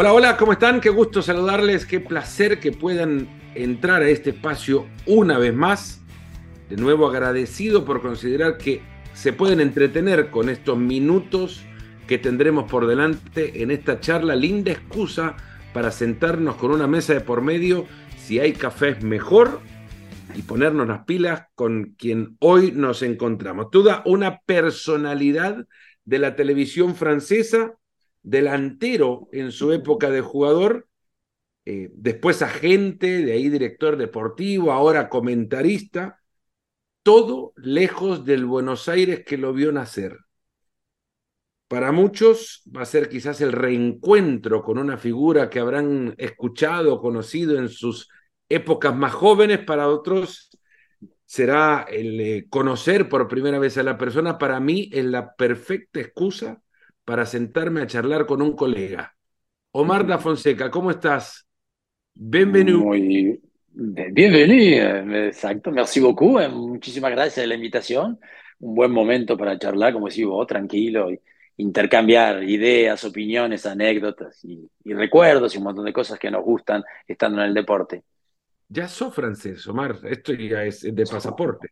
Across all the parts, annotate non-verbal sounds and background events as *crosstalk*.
Hola, hola, ¿cómo están? Qué gusto saludarles, qué placer que puedan entrar a este espacio una vez más. De nuevo agradecido por considerar que se pueden entretener con estos minutos que tendremos por delante en esta charla. Linda excusa para sentarnos con una mesa de por medio. Si hay café es mejor y ponernos las pilas con quien hoy nos encontramos. Toda una personalidad de la televisión francesa delantero en su época de jugador, eh, después agente, de ahí director deportivo, ahora comentarista, todo lejos del Buenos Aires que lo vio nacer. Para muchos va a ser quizás el reencuentro con una figura que habrán escuchado, conocido en sus épocas más jóvenes, para otros será el eh, conocer por primera vez a la persona. Para mí es la perfecta excusa para sentarme a charlar con un colega. Omar da Fonseca, ¿cómo estás? Bienvenido. Muy bienvenido, exacto. Merci beaucoup. Eh, muchísimas gracias por la invitación. Un buen momento para charlar, como decís vos, tranquilo, y intercambiar ideas, opiniones, anécdotas y, y, recuerdos y un montón de cosas que nos gustan estando en el deporte. Ya sos francés, Omar. Esto ya es de pasaporte.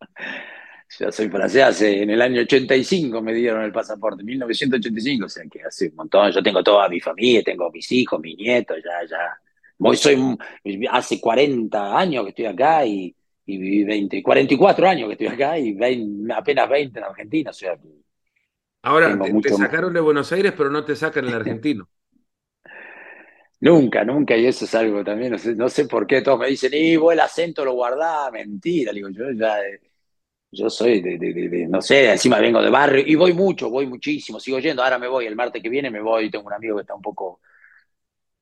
*laughs* Ya soy francés, en el año 85 me dieron el pasaporte, 1985, o sea que hace un montón, yo tengo toda mi familia, tengo mis hijos, mis nietos, ya, ya. Voy, soy, hace 40 años que estoy acá y, y viví 20, 44 años que estoy acá y apenas 20 en Argentina, o sea Ahora, te, sacaron de Buenos Aires, pero no te sacan el argentino. *laughs* Nunca, nunca, y eso es algo también, no sé, no sé por qué todos me dicen, y vos el acento lo guardás, mentira, digo, yo ya eh, yo soy de, de, no sé, encima vengo de barrio y voy mucho, voy muchísimo, sigo yendo, ahora me voy, el martes que viene me voy, tengo un amigo que está un poco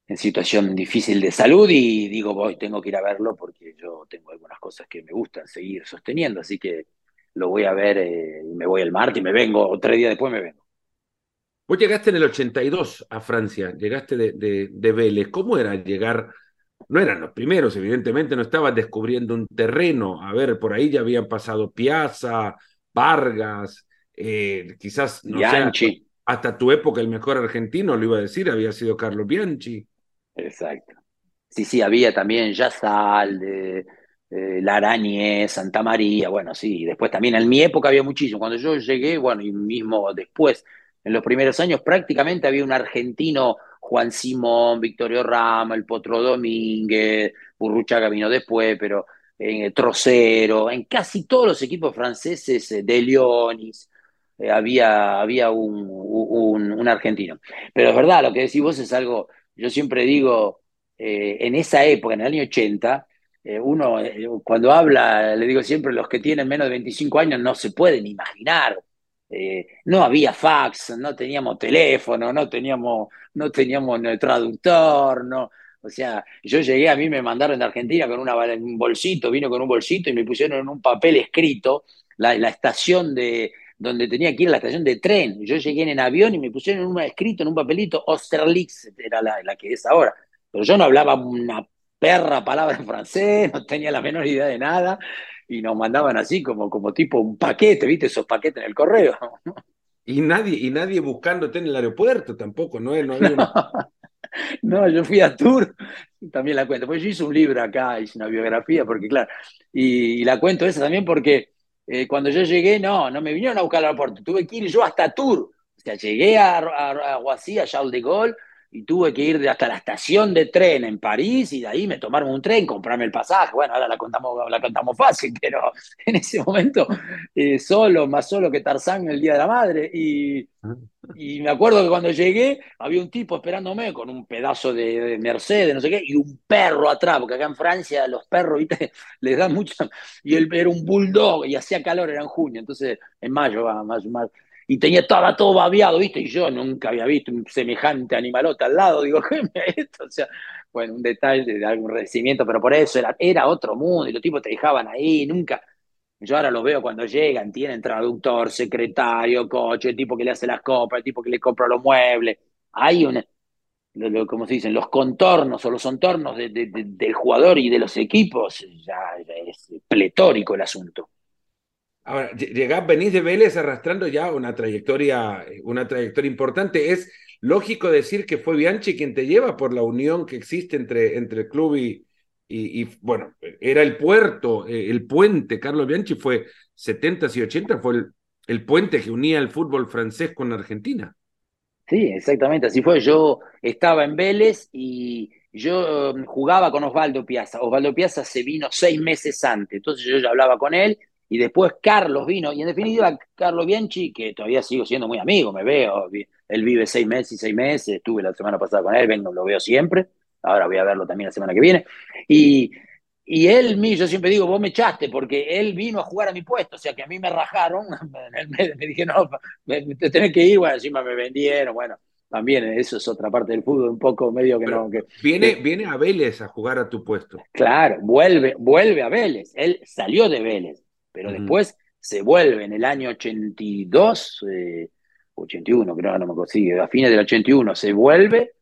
en situación difícil de salud y digo, voy, tengo que ir a verlo porque yo tengo algunas cosas que me gustan seguir sosteniendo, así que lo voy a ver eh, y me voy el martes y me vengo, tres días después me vengo. Vos llegaste en el 82 a Francia, llegaste de, de Vélez, ¿cómo era llegar no eran los primeros, evidentemente no estaban descubriendo un terreno. A ver, por ahí ya habían pasado Piazza, Vargas, eh, quizás no Bianchi. hasta tu época el mejor argentino, lo iba a decir, había sido Carlos Bianchi. Exacto. Sí, sí, había también Yazal, de, de Santa María, bueno, sí, después también en mi época había muchísimo. Cuando yo llegué, bueno, y mismo después, en los primeros años, prácticamente había un argentino Juan Simón, Victorio Rama, el Potro Domínguez, Burruchaga vino después, pero en eh, Trocero, en casi todos los equipos franceses eh, de Leonis, eh, había, había un, un, argentino. Pero es verdad, lo que decís vos es algo, yo siempre digo, en esa época, en el año 80, uno cuando habla, le digo siempre, los que tienen menos de 25 años no se pueden imaginar eh, no había fax, no teníamos teléfono, no teníamos, no teníamos traductor, no. O sea, yo llegué, a mí me mandaron de Argentina con una, un bolsito, vino con un bolsito y me pusieron en un papel escrito la, estación de, donde tenía que ir a la estación de tren. Yo llegué en avión y me pusieron en un, escrito en un papelito, Osterlitz, era la, la, que es ahora. Pero yo no hablaba una perra palabra en francés, *laughs* no tenía la menor idea de nada y nos mandaban así como, como tipo un paquete, ¿viste? Esos paquetes en el correo. Y nadie, y nadie buscándote en el aeropuerto tampoco, ¿no? No, *laughs* no, yo fui a Tour, también la cuento, pues yo hice un libro acá, hice una biografía, porque claro, y, la cuento esa también porque eh, cuando yo llegué, no, no me vinieron a buscar al aeropuerto, tuve que ir yo hasta Tour, o sea, llegué a, a, a a Charles de Gaulle, y tuve que ir hasta la estación de tren en París y de ahí me tomaron un tren, comprarme el pasaje. Bueno, ahora la contamos, la contamos fácil, *laughs* pero en ese momento eh, solo, más solo que Tarzán el Día de la Madre. Y, y, me acuerdo que cuando llegué había un tipo esperándome con un pedazo de, Mercedes, no sé qué, y un perro atrás, porque acá en Francia los perros, ¿viste? *laughs* Les dan mucho. Y él era un bulldog y hacía calor, era en junio, entonces en mayo, más, más y tenía, estaba todo babeado, ¿viste? Y yo nunca había visto un semejante animalote al lado, digo, *laughs* ¿qué es esto? O sea, bueno, un detalle de algún agradecimiento, pero por eso era, era otro mundo y los tipos te dejaban ahí, nunca. Yo ahora los veo cuando llegan, tienen traductor, secretario, coche, el tipo que le hace las copas, el tipo que le compra los muebles. Hay un, como se dicen, los contornos o los entornos del jugador y de los equipos, ya es pletórico el asunto. Ahora, venís de Vélez arrastrando ya una trayectoria, una trayectoria importante. Es lógico decir que fue Bianchi quien te lleva por la unión que existe entre, entre el club y, bueno, era el puerto, eh, el puente, Carlos Bianchi fue 70s y 80 fue el, el puente que unía el fútbol francés con Argentina. Sí, exactamente, así fue. Yo estaba en Vélez y yo um, jugaba con Osvaldo Piazza. Osvaldo Piazza se vino seis meses antes, entonces yo ya hablaba con él y después Carlos vino, y en definitiva Carlos Bianchi, que todavía sigo siendo muy amigo, me veo, él vive seis meses y seis meses, estuve la semana pasada con él, vengo, lo veo siempre, ahora voy a verlo también la semana que viene, y, y él, yo siempre digo, vos me echaste, porque él vino a jugar a mi puesto, o sea que a mí me rajaron, *laughs* me, me dije, no, te tenés que ir, bueno, encima me vendieron, bueno, también eso es otra parte del fútbol, un poco medio que no. Que, viene, viene a Vélez a jugar a tu puesto. Claro, vuelve, vuelve a Vélez. Él salió de Vélez, pero después se vuelve en el año 82, 81, eh, creo, no me consigue, a fines del 81 se vuelve.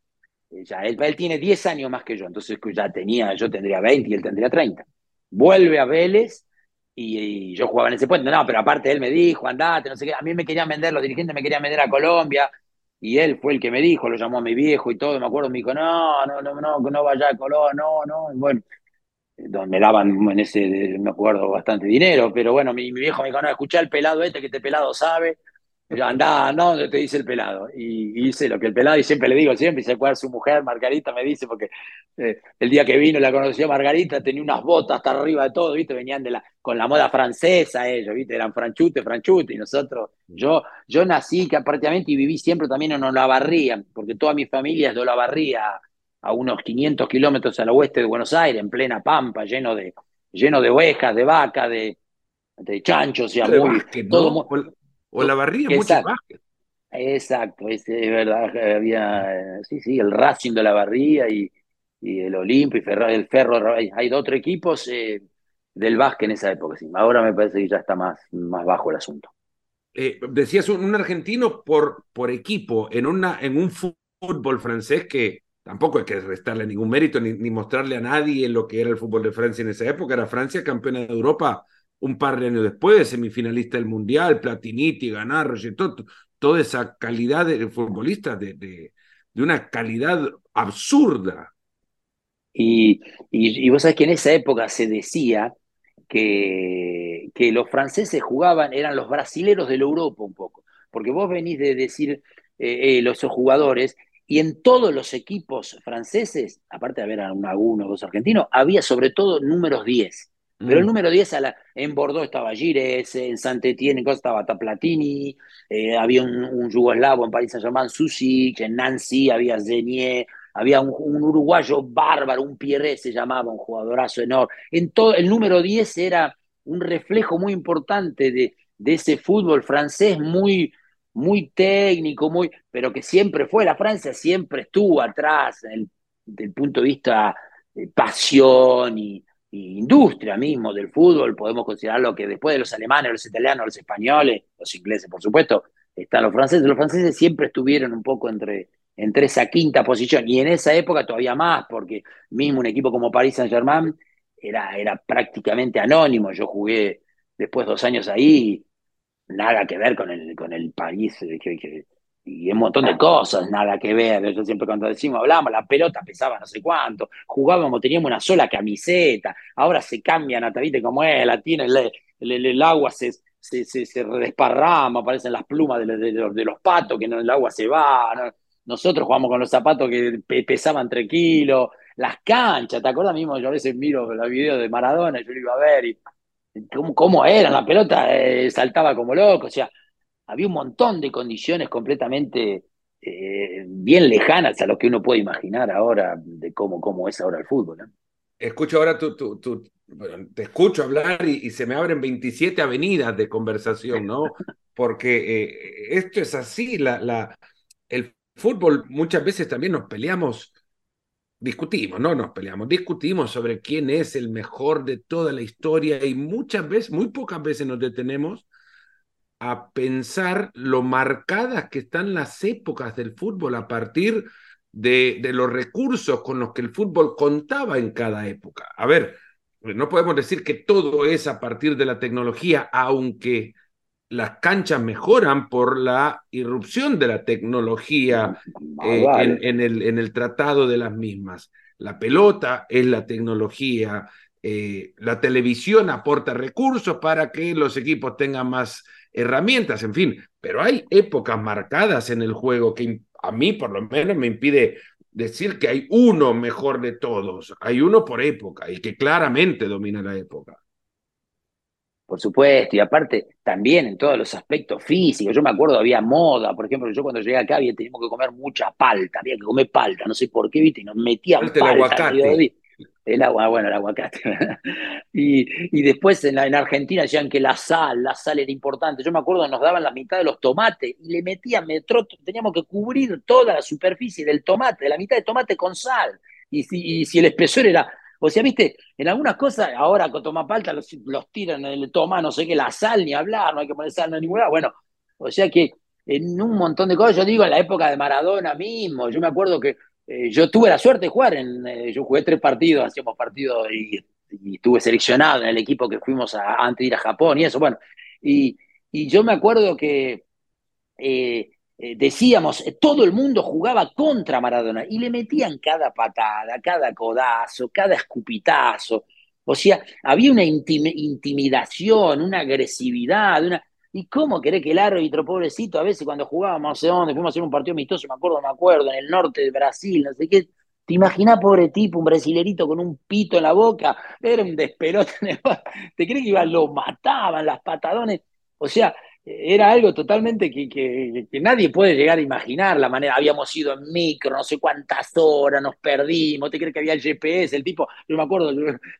Eh, ya, él, él tiene 10 años más que yo, entonces ya tenía, yo tendría 20 y él tendría 30. Vuelve a Vélez y, yo jugaba en ese puente. No, pero aparte él me dijo, andate, no sé qué. A mí me querían vender, los dirigentes me querían vender a Colombia y él fue el que me dijo, lo llamó a mi viejo y todo, me acuerdo, me dijo, no, no, no, no, no vaya a Colón, no, no, y bueno, me daban en ese, me acuerdo, bastante dinero, pero bueno, mi, viejo me dijo, no, escucha el pelado este, que este pelado sabe, anda, no, donde te dice el pelado. Y, hice lo que el pelado, y siempre le digo, siempre, se acuerda su mujer, Margarita, me dice, porque eh, el día que vino la conoció Margarita, tenía unas botas hasta arriba de todo, ¿viste? Venían de la, con la moda francesa ellos, ¿viste? Eran franchute, franchute, y nosotros, yo, yo nací que prácticamente y viví siempre también en Olavarría, porque toda mi familia es de Olavarría, a unos 500 kilómetros al oeste de Buenos Aires, en plena pampa, lleno de, lleno de ovejas, de vacas, de, de chanchos, y todo, o la barría, mucho básquet. Exacto, es, verdad, había, sí, sí, el Racing de la Barría y, y el Olimpio y Ferro, el Ferro, hay dos otros equipos eh, del básquet en esa época, sí. Ahora me parece que ya está más, más bajo el asunto. Eh, decías un, argentino por, por equipo en, una, en un fútbol francés que tampoco hay que restarle ningún mérito ni, mostrarle a nadie lo que era el fútbol de Francia en esa época. Era Francia campeona de Europa un par de años después, semifinalista del Mundial, Platiniti, Ganar, todo, toda esa calidad de futbolistas de, de, una calidad absurda. Y, y, vos sabés que en esa época se decía que, que los franceses jugaban, eran los brasileros de la Europa un poco, porque vos venís de decir eh, eh, los jugadores, y en todos los equipos franceses, aparte de haber uno, uno o dos argentinos, había sobre todo números 10. Pero el mm. número 10 a la, en Bordeaux estaba Gires, en Saint-Étienne estaba Taplatini, eh, había un, un, yugoslavo en París Saint-Germain, Susic, en Nancy había Zenier, había un, uruguayo bárbaro, un Pierre se llamaba, un jugadorazo enorme. En todo, el número 10 era un reflejo muy importante de, de ese fútbol francés muy, muy técnico, muy, pero que siempre fue, la Francia siempre estuvo atrás el, del punto de vista de pasión y, industria mismo del fútbol, podemos considerarlo que después de los alemanes, los italianos, los españoles, los ingleses, por supuesto, están los franceses. Los franceses siempre estuvieron un poco entre, entre esa quinta posición y en esa época todavía más, porque mismo un equipo como Paris Saint-Germain era, era prácticamente anónimo. Yo jugué después dos años ahí, nada que ver con el, con el París eh, y un montón de cosas, nada que ver. Yo siempre cuando decimos, hablamos, la pelota pesaba no sé cuánto, jugábamos, teníamos una sola camiseta, ahora se cambian, hasta viste cómo es, la tiene, el, el, agua se, se, se, desparrama, aparecen las plumas de, de, los, patos, que no, el agua se va. Nosotros jugamos con los zapatos que pesaban 3 kilos, las canchas, ¿te acuerdas mismo? Yo a veces miro los videos de Maradona, yo lo iba a ver y cómo, cómo eran, la pelota eh, saltaba como loco, o sea, había un montón de condiciones completamente eh, bien lejanas a lo que uno puede imaginar ahora de cómo, cómo es ahora el fútbol. Escucho ahora tu, tu, te escucho hablar y, se me abren 27 avenidas de conversación, ¿no? Porque eh, esto es así, la, la, el fútbol muchas veces también nos peleamos, discutimos, no nos peleamos, discutimos sobre quién es el mejor de toda la historia y muchas veces, muy pocas veces nos detenemos a pensar lo marcadas que están las épocas del fútbol a partir de, de, los recursos con los que el fútbol contaba en cada época. A ver, no podemos decir que todo es a partir de la tecnología, aunque las canchas mejoran por la irrupción de la tecnología eh, en, el, en, el, tratado de las mismas. La pelota es la tecnología, eh, la televisión aporta recursos para que los equipos tengan más herramientas, en fin, pero hay épocas marcadas en el juego que a mí por lo menos me impide decir que hay uno mejor de todos, hay uno por época y que claramente domina la época. Por supuesto, y aparte también en todos los aspectos físicos. Yo me acuerdo, había moda, por ejemplo, yo cuando llegué acá había, teníamos que comer mucha palta, había que comer palta, no sé por qué, viste, y nos metían palta. El aguacate. El agua, bueno, el aguacate. *laughs* y, y después en, la, en Argentina decían que la sal, la sal era importante. Yo me acuerdo, nos daban la mitad de los tomates y le metían, metro, teníamos que cubrir toda la superficie del tomate, la mitad de tomate con sal. Y si, y si el espesor era o sea, viste, en algunas cosas, ahora con palta los, los tiran, el toma, no sé qué, la sal, ni hablar, no hay que poner sal en ninguna. Bueno, o sea que en un montón de cosas, yo digo, en la época de Maradona mismo, yo me acuerdo que eh, yo tuve la suerte de jugar, en, eh, yo jugué tres partidos, hacíamos partidos y, estuve seleccionado en el equipo que fuimos a, antes de ir a Japón y eso, bueno, y, y yo me acuerdo que eh, eh, decíamos, eh, todo el mundo jugaba contra Maradona y le metían cada patada, cada codazo, cada escupitazo. O sea, había una intimidación, una agresividad, una... ¿Y cómo querés que el árbitro, pobrecito, a veces cuando jugábamos, no sé dónde, fuimos a hacer un partido amistoso, me acuerdo, me acuerdo, en el norte de Brasil, no sé qué, ¿Te imaginás, pobre tipo, un brasilerito con un pito en la boca? Era un despelote. *laughs* ¿Te crees que iban, lo mataban, las patadones? O sea, era algo totalmente que, que, nadie puede llegar a imaginar la manera. Habíamos ido en micro, no sé cuántas horas, nos perdimos. ¿Te crees que había el GPS? El tipo, yo me acuerdo,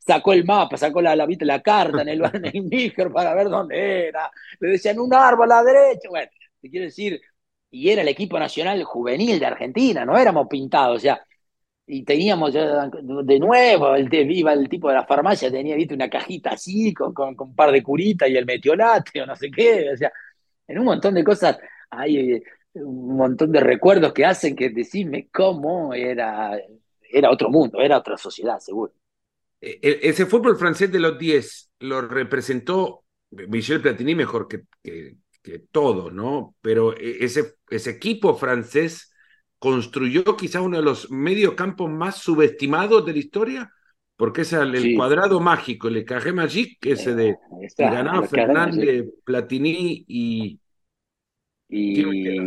sacó el mapa, sacó la, la, la carta en el, en el *laughs* micro para ver dónde era. Le decían un árbol a la derecha. Bueno, te quiero decir, y era el equipo nacional juvenil de Argentina, no éramos pintados. O sea, y teníamos de nuevo, el, iba el tipo de la farmacia, tenía ¿viste? una cajita así, con, con, un par de curitas y el metiolate o no sé qué, o sea, en un montón de cosas hay eh, un montón de recuerdos que hacen que decirme cómo era, era otro mundo, era otra sociedad, seguro. E, e, ese fútbol francés de los 10 lo representó Michel Platini mejor que, que, que todo, ¿no? Pero e, ese, ese equipo francés construyó quizás uno de los mediocampos más subestimados de la historia, porque es el, cuadrado mágico, el Cajé Magic, ese de eh, ganaba Fernández, Platini y. Y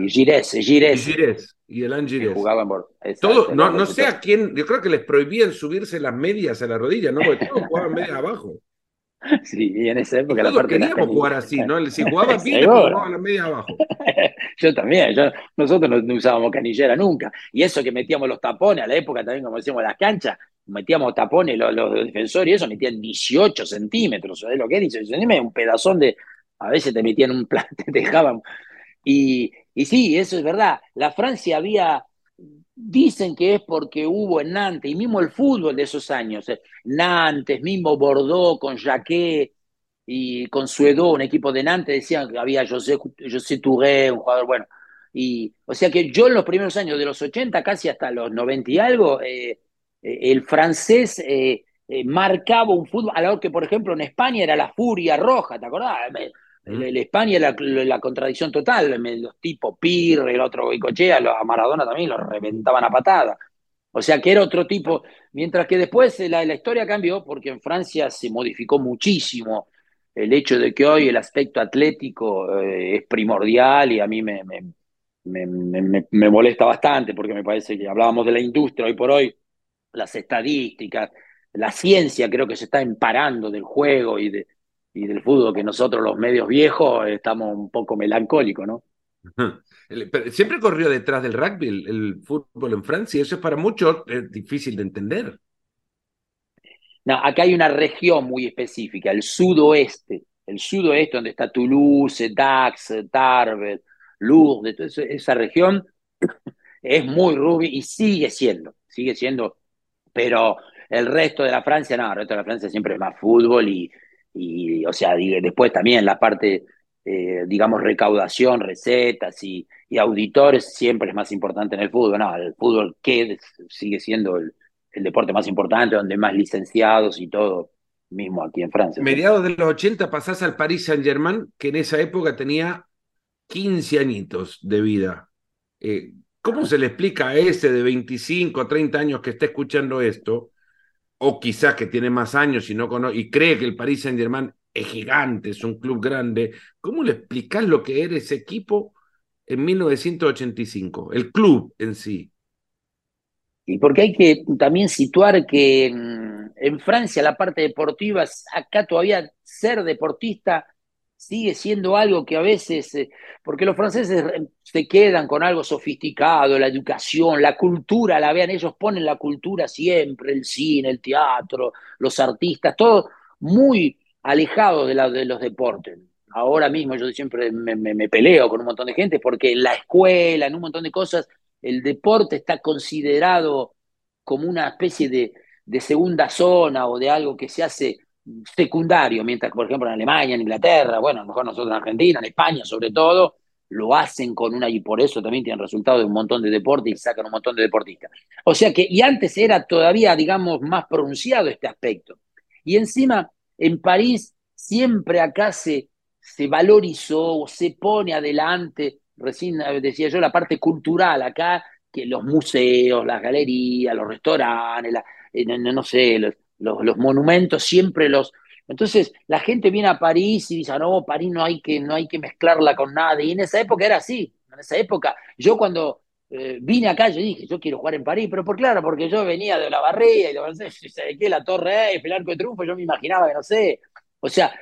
Gires, Gires. Y Gires, y Gires. Jugaban por. Todo, no, no sé a quién, yo creo que les prohibían subirse las medias a la rodilla, ¿no? Porque todos jugaban medias abajo. *laughs* Sí, y en esa época la parte queríamos jugar así, ¿no? Si jugaba *laughs* bien, jugaba la media abajo. *laughs* yo también, nosotros no, usábamos canillera nunca. Y eso que metíamos los tapones, a la época también, como decíamos, las canchas, metíamos tapones, los, defensores y eso metían 18 centímetros, ¿sabes lo que es? 18 centímetros, un pedazón de, a veces te metían un plan, *laughs* te dejaban. Y, y sí, eso es verdad. La Francia había Dicen que es porque hubo en Nantes, y mismo el fútbol de esos años, eh, Nantes, mismo Bordeaux con Jacquet y con Suedo, un equipo de Nantes, decían que había José, José Touré, un jugador bueno. Y, o sea que yo en los primeros años de los 80, casi hasta los 90 y algo, eh, eh, el francés marcaba un fútbol, a lo que por ejemplo en España era la furia roja, ¿te acordás? El, España la, la, contradicción total, los tipos Pirre, el otro Goicochea, a Maradona también lo reventaban a patada. O sea que era otro tipo, mientras que después la, la historia cambió porque en Francia se modificó muchísimo el hecho de que hoy el aspecto atlético eh, es primordial y a mí me, me, me, me, molesta bastante porque me parece que hablábamos de la industria hoy por hoy, las estadísticas, la ciencia creo que se está emparando del juego y de, y del fútbol, que nosotros los medios viejos estamos un poco melancólicos, ¿no? Siempre corrió detrás del rugby el, fútbol en Francia, eso es para muchos difícil de entender. No, acá hay una región muy específica, el sudoeste, el sudoeste donde está Toulouse, Dax, Tarbes, Lourdes, esa región *coughs* es muy rugby y sigue siendo, sigue siendo, pero el resto de la Francia, no, el resto de la Francia siempre es más fútbol y, y, o sea, después también la parte, eh, digamos, recaudación, recetas y, auditores siempre es más importante en el fútbol. No, el fútbol que sigue siendo el, deporte más importante, donde más licenciados y todo mismo aquí en Francia. Mediados de los 80 pasás al Paris Saint-Germain, que en esa época tenía 15 añitos de vida. Eh, ¿Cómo se le explica a ese de 25 o 30 años que está escuchando esto, o quizás que tiene más años y, no y cree que el Paris Saint-Germain es gigante, es un club grande, ¿cómo le explicas lo que era ese equipo en 1985, el club en sí? Y porque hay que también situar que en Francia la parte deportiva, acá todavía ser deportista sigue siendo algo que a veces, eh, porque los franceses se quedan con algo sofisticado, la educación, la cultura, la vean, ellos ponen la cultura siempre, el cine, el teatro, los artistas, todo muy alejado de los deportes. Ahora mismo yo siempre me, me, peleo con un montón de gente porque en la escuela, en un montón de cosas, el deporte está considerado como una especie de, de segunda zona o de algo que se hace secundario, mientras, por ejemplo, en Alemania, en Inglaterra, bueno, a lo mejor nosotros en Argentina, en España sobre todo, lo hacen con una, y por eso también tienen resultado de un montón de deportes y sacan un montón de deportistas. O sea que, y antes era todavía, digamos, más pronunciado este aspecto. Y encima, en París, siempre acá se, se valorizó, se pone adelante, recién decía yo, la parte cultural acá, que los museos, las galerías, los restaurantes, eh, no, sé, los, los, monumentos siempre los... Entonces la gente viene a París y dice, ah, no, París no hay, que, no hay que mezclarla con nada. Y en esa época era así, en esa época. Yo cuando eh, vine acá, yo dije, yo quiero jugar en París, pero por claro, porque yo venía de la barría y no sé, *laughs* que la Torre Eiffel, el Arco de Triunfo, yo me imaginaba que no sé. O sea,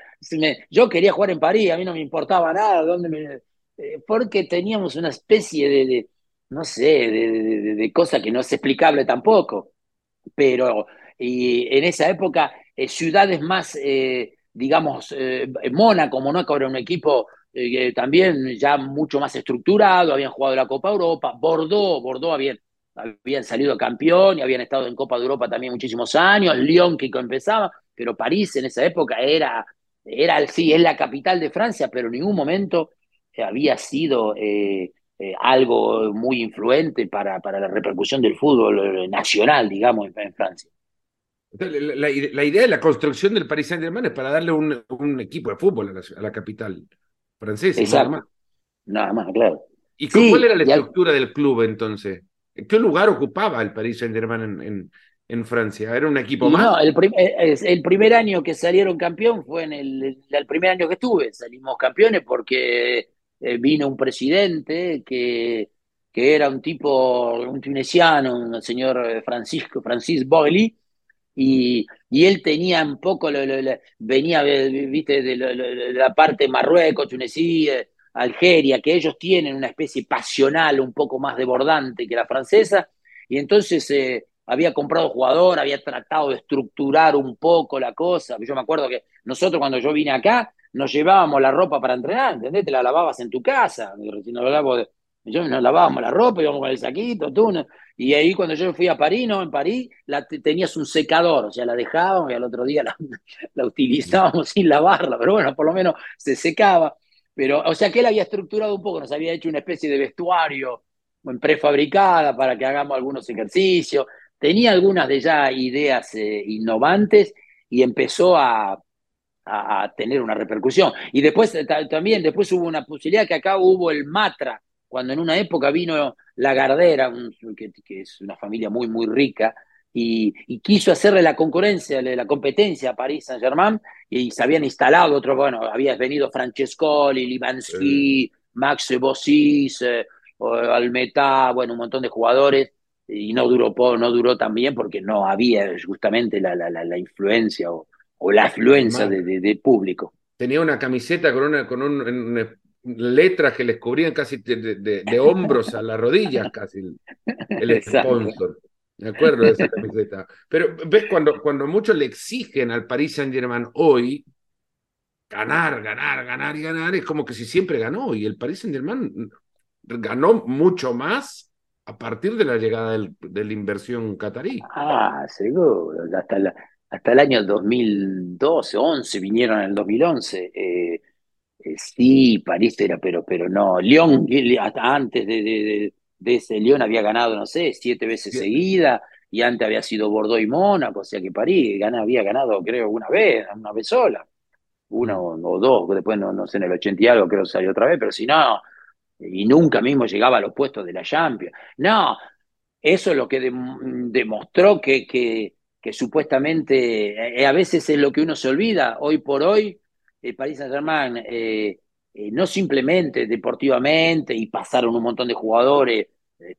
yo quería jugar en París, a mí no me importaba nada, dónde me, eh, porque teníamos una especie de, no sé, de, cosa que no es explicable tampoco. Pero y en esa época eh, ciudades más, eh, digamos, Mónaco, Mónaco era un equipo también ya mucho más estructurado, habían jugado la Copa Europa, Bordeaux, Bordeaux habían, habían salido campeón y habían estado en Copa de Europa también muchísimos años, Lyon que empezaba, pero París en esa época era, era sí, es la capital de Francia, pero en ningún momento había sido algo muy influente para, para la repercusión del fútbol nacional, digamos, en Francia. La, idea de la construcción del Paris Saint-Germain es para darle un, equipo de fútbol a la, capital francesa. Nada más. nada más, claro. ¿Y cuál era la estructura del club entonces? ¿En qué lugar ocupaba el Paris Saint-Germain en, en, Francia? ¿Era un equipo más? No, el, el, primer año que salieron campeón fue en el, el primer año que estuve. Salimos campeones porque eh, vino un presidente que, que era un tipo, un tunesiano, un señor Francisco, Francis Boily, y, y él tenía un poco, venía, viste, de, la parte Marruecos, Tunecía, Algeria, que ellos tienen una especie pasional un poco más desbordante que la francesa, y entonces eh, había comprado jugador, había tratado de estructurar un poco la cosa. Yo me acuerdo que nosotros cuando yo vine acá, nos llevábamos la ropa para entrenar, ¿entendés? Te la lavabas en tu casa, no lo yo nos lavábamos la ropa, íbamos con el saquito, tú, y ahí cuando yo fui a París, ¿no? En París la, tenías un secador, o sea, la dejábamos y al otro día la, *laughs* la utilizábamos sin lavarla, pero bueno, por lo menos se secaba. Pero, o sea que él había estructurado un poco, nos había hecho una especie de vestuario en prefabricada para que hagamos algunos ejercicios. Tenía algunas de ya ideas eh, innovantes y empezó a, a, tener una repercusión. Y después también, después hubo una posibilidad que acá hubo el Matra, cuando en una época vino la Gardera, que, es una familia muy, muy rica, y, quiso hacerle la concurrencia, la competencia a París Saint-Germain, y se habían instalado otros, bueno, había venido Francescoli, Libansky, Max Bossis, eh, Almetá, bueno, un montón de jugadores, y no duró, no duró también porque no había justamente la, la, la influencia o, la afluencia de, público. Tenía una camiseta con, una, con un, letras que les cubrían casi de, hombros a las rodillas, casi el, sponsor. Me acuerdo de esa camiseta. Pero ves, cuando, cuando muchos le exigen al Paris Saint Germain hoy ganar, ganar, ganar y ganar, es como que si siempre ganó. Y el Paris Saint Germain ganó mucho más a partir de la llegada del, de la inversión catarí. Ah, seguro. Hasta, hasta el año 2012, 11, vinieron en el 2011. Eh, eh, sí, París era, pero, pero no. León, hasta antes de, de, ese León había ganado, no sé, siete veces seguida. y antes había sido Bordeaux y Mónaco, o sea que París había ganado, creo, una vez, una vez sola, una mm. o, dos, después no, no sé, en el 80 y algo creo que salió otra vez, pero si no, y nunca mismo llegaba a los puestos de la Champions. No, eso es lo que demostró que, que, que supuestamente, eh, a veces es lo que uno se olvida, hoy por hoy, el Paris Saint-Germain, eh, eh, no simplemente deportivamente, y pasaron un montón de jugadores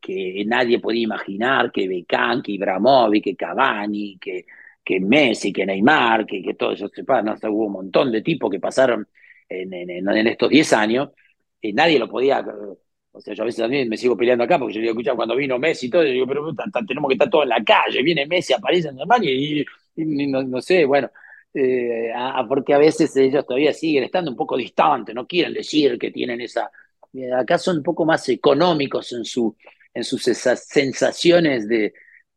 que nadie podía imaginar, que Becán, que Ibrahimovic, que Cavani, que, que Messi, que Neymar, que, que todo eso, no, hubo un montón de tipos que pasaron en, en, estos 10 años, y nadie lo podía o sea, yo a veces también me sigo peleando acá porque yo digo, escucha, cuando vino Messi y todo, yo digo, pero tenemos que estar todos en la calle, viene Messi, aparece en Alemania y, y no, sé, bueno, eh, porque a veces ellos todavía siguen estando un poco distantes, no quieren decir que tienen esa... Acá son un poco más económicos en, su, en sus sensaciones de,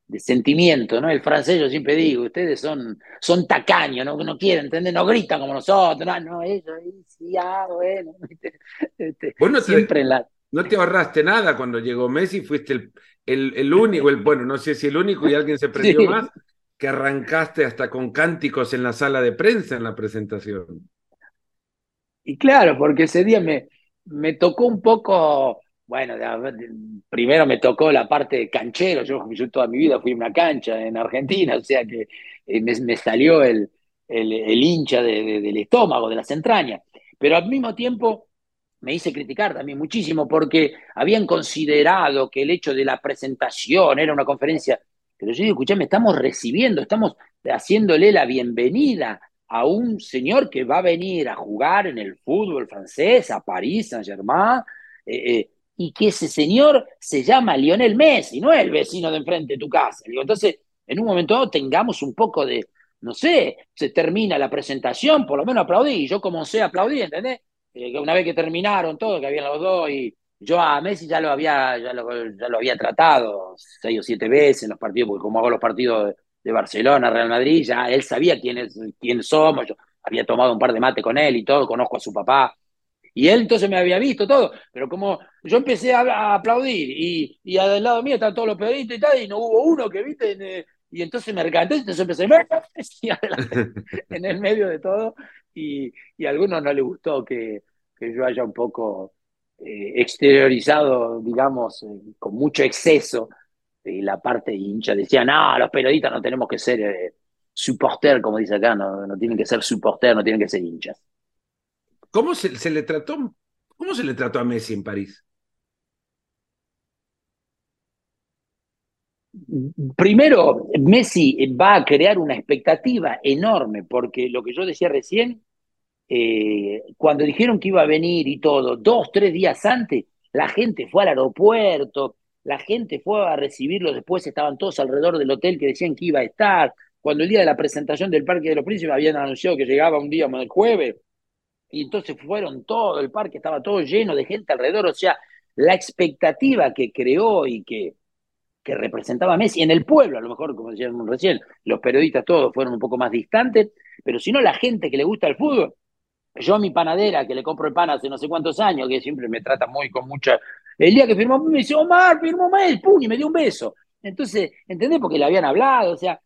de sentimiento, ¿no? El francés, yo siempre digo, ustedes son, son tacaños, ¿no? No quieren, ¿entendés? No gritan como nosotros, no, no ellos, sí, ah, bueno. *laughs* Este, bueno, siempre en la no te ahorraste nada cuando llegó Messi, fuiste el, el, único, el, bueno, no sé si el único y alguien se prendió más, que arrancaste hasta con cánticos en la sala de prensa en la presentación. Y claro, porque ese día me, me tocó un poco, bueno, primero me tocó la parte de canchero, yo, yo toda mi vida fui a una cancha en Argentina, o sea que eh, me, salió el, el, hincha del estómago, de las entrañas, pero al mismo tiempo me hice criticar también muchísimo porque habían considerado que el hecho de la presentación era una conferencia. Pero yo digo, escuchame, estamos recibiendo, estamos haciéndole la bienvenida a un señor que va a venir a jugar en el fútbol francés, a París, Saint-Germain, eh, eh, y que ese señor se llama Lionel Messi, no es el vecino de enfrente de tu casa. Entonces, en un momento dado tengamos un poco de, no sé, se termina la presentación, por lo menos aplaudí, yo como sé aplaudí, ¿entendés? Eh, una vez que terminaron todo, que habían los dos, y yo a Messi ya lo había, ya lo, ya lo había tratado seis o siete veces en los partidos, porque como hago los partidos de, Barcelona, Real Madrid, ya él sabía quién, es, quién somos, yo había tomado un par de mate con él y todo, conozco a su papá, y él entonces me había visto todo, pero como yo empecé a, aplaudir y, y al lado mío están todos los periodistas y tal, y no hubo uno que viste, eh, y entonces me recanté, entonces empecé *laughs* en el medio de todo, y, y a algunos no les gustó que, que yo haya un poco eh, exteriorizado, digamos, eh, con mucho exceso y la parte hincha. Decía, no, los periodistas no tenemos que ser eh, supporter, como dice acá, no, no tienen que ser supporter, no tienen que ser hinchas. ¿Cómo se, le trató, cómo se le trató a Messi en París? Primero, Messi va a crear una expectativa enorme, porque lo que yo decía recién, eh, cuando dijeron que iba a venir y todo, dos, tres días antes, la gente fue al aeropuerto, la gente fue a recibirlo, después estaban todos alrededor del hotel que decían que iba a estar. Cuando el día de la presentación del Parque de los Príncipes habían anunciado que llegaba un día el jueves, y entonces fueron todo, el parque estaba todo lleno de gente alrededor, o sea, la expectativa que creó y que, que representaba a Messi en el pueblo, a lo mejor, como decían recién, los periodistas todos fueron un poco más distantes, pero si no la gente que le gusta el fútbol, yo a mi panadera, que le compro el pan hace no sé cuántos años, que siempre me trata muy con mucha... El día que firmó, me dice, Omar, firmó Messi, pum, y me dio un beso. Entonces, ¿entendés? Porque le habían hablado, o sea,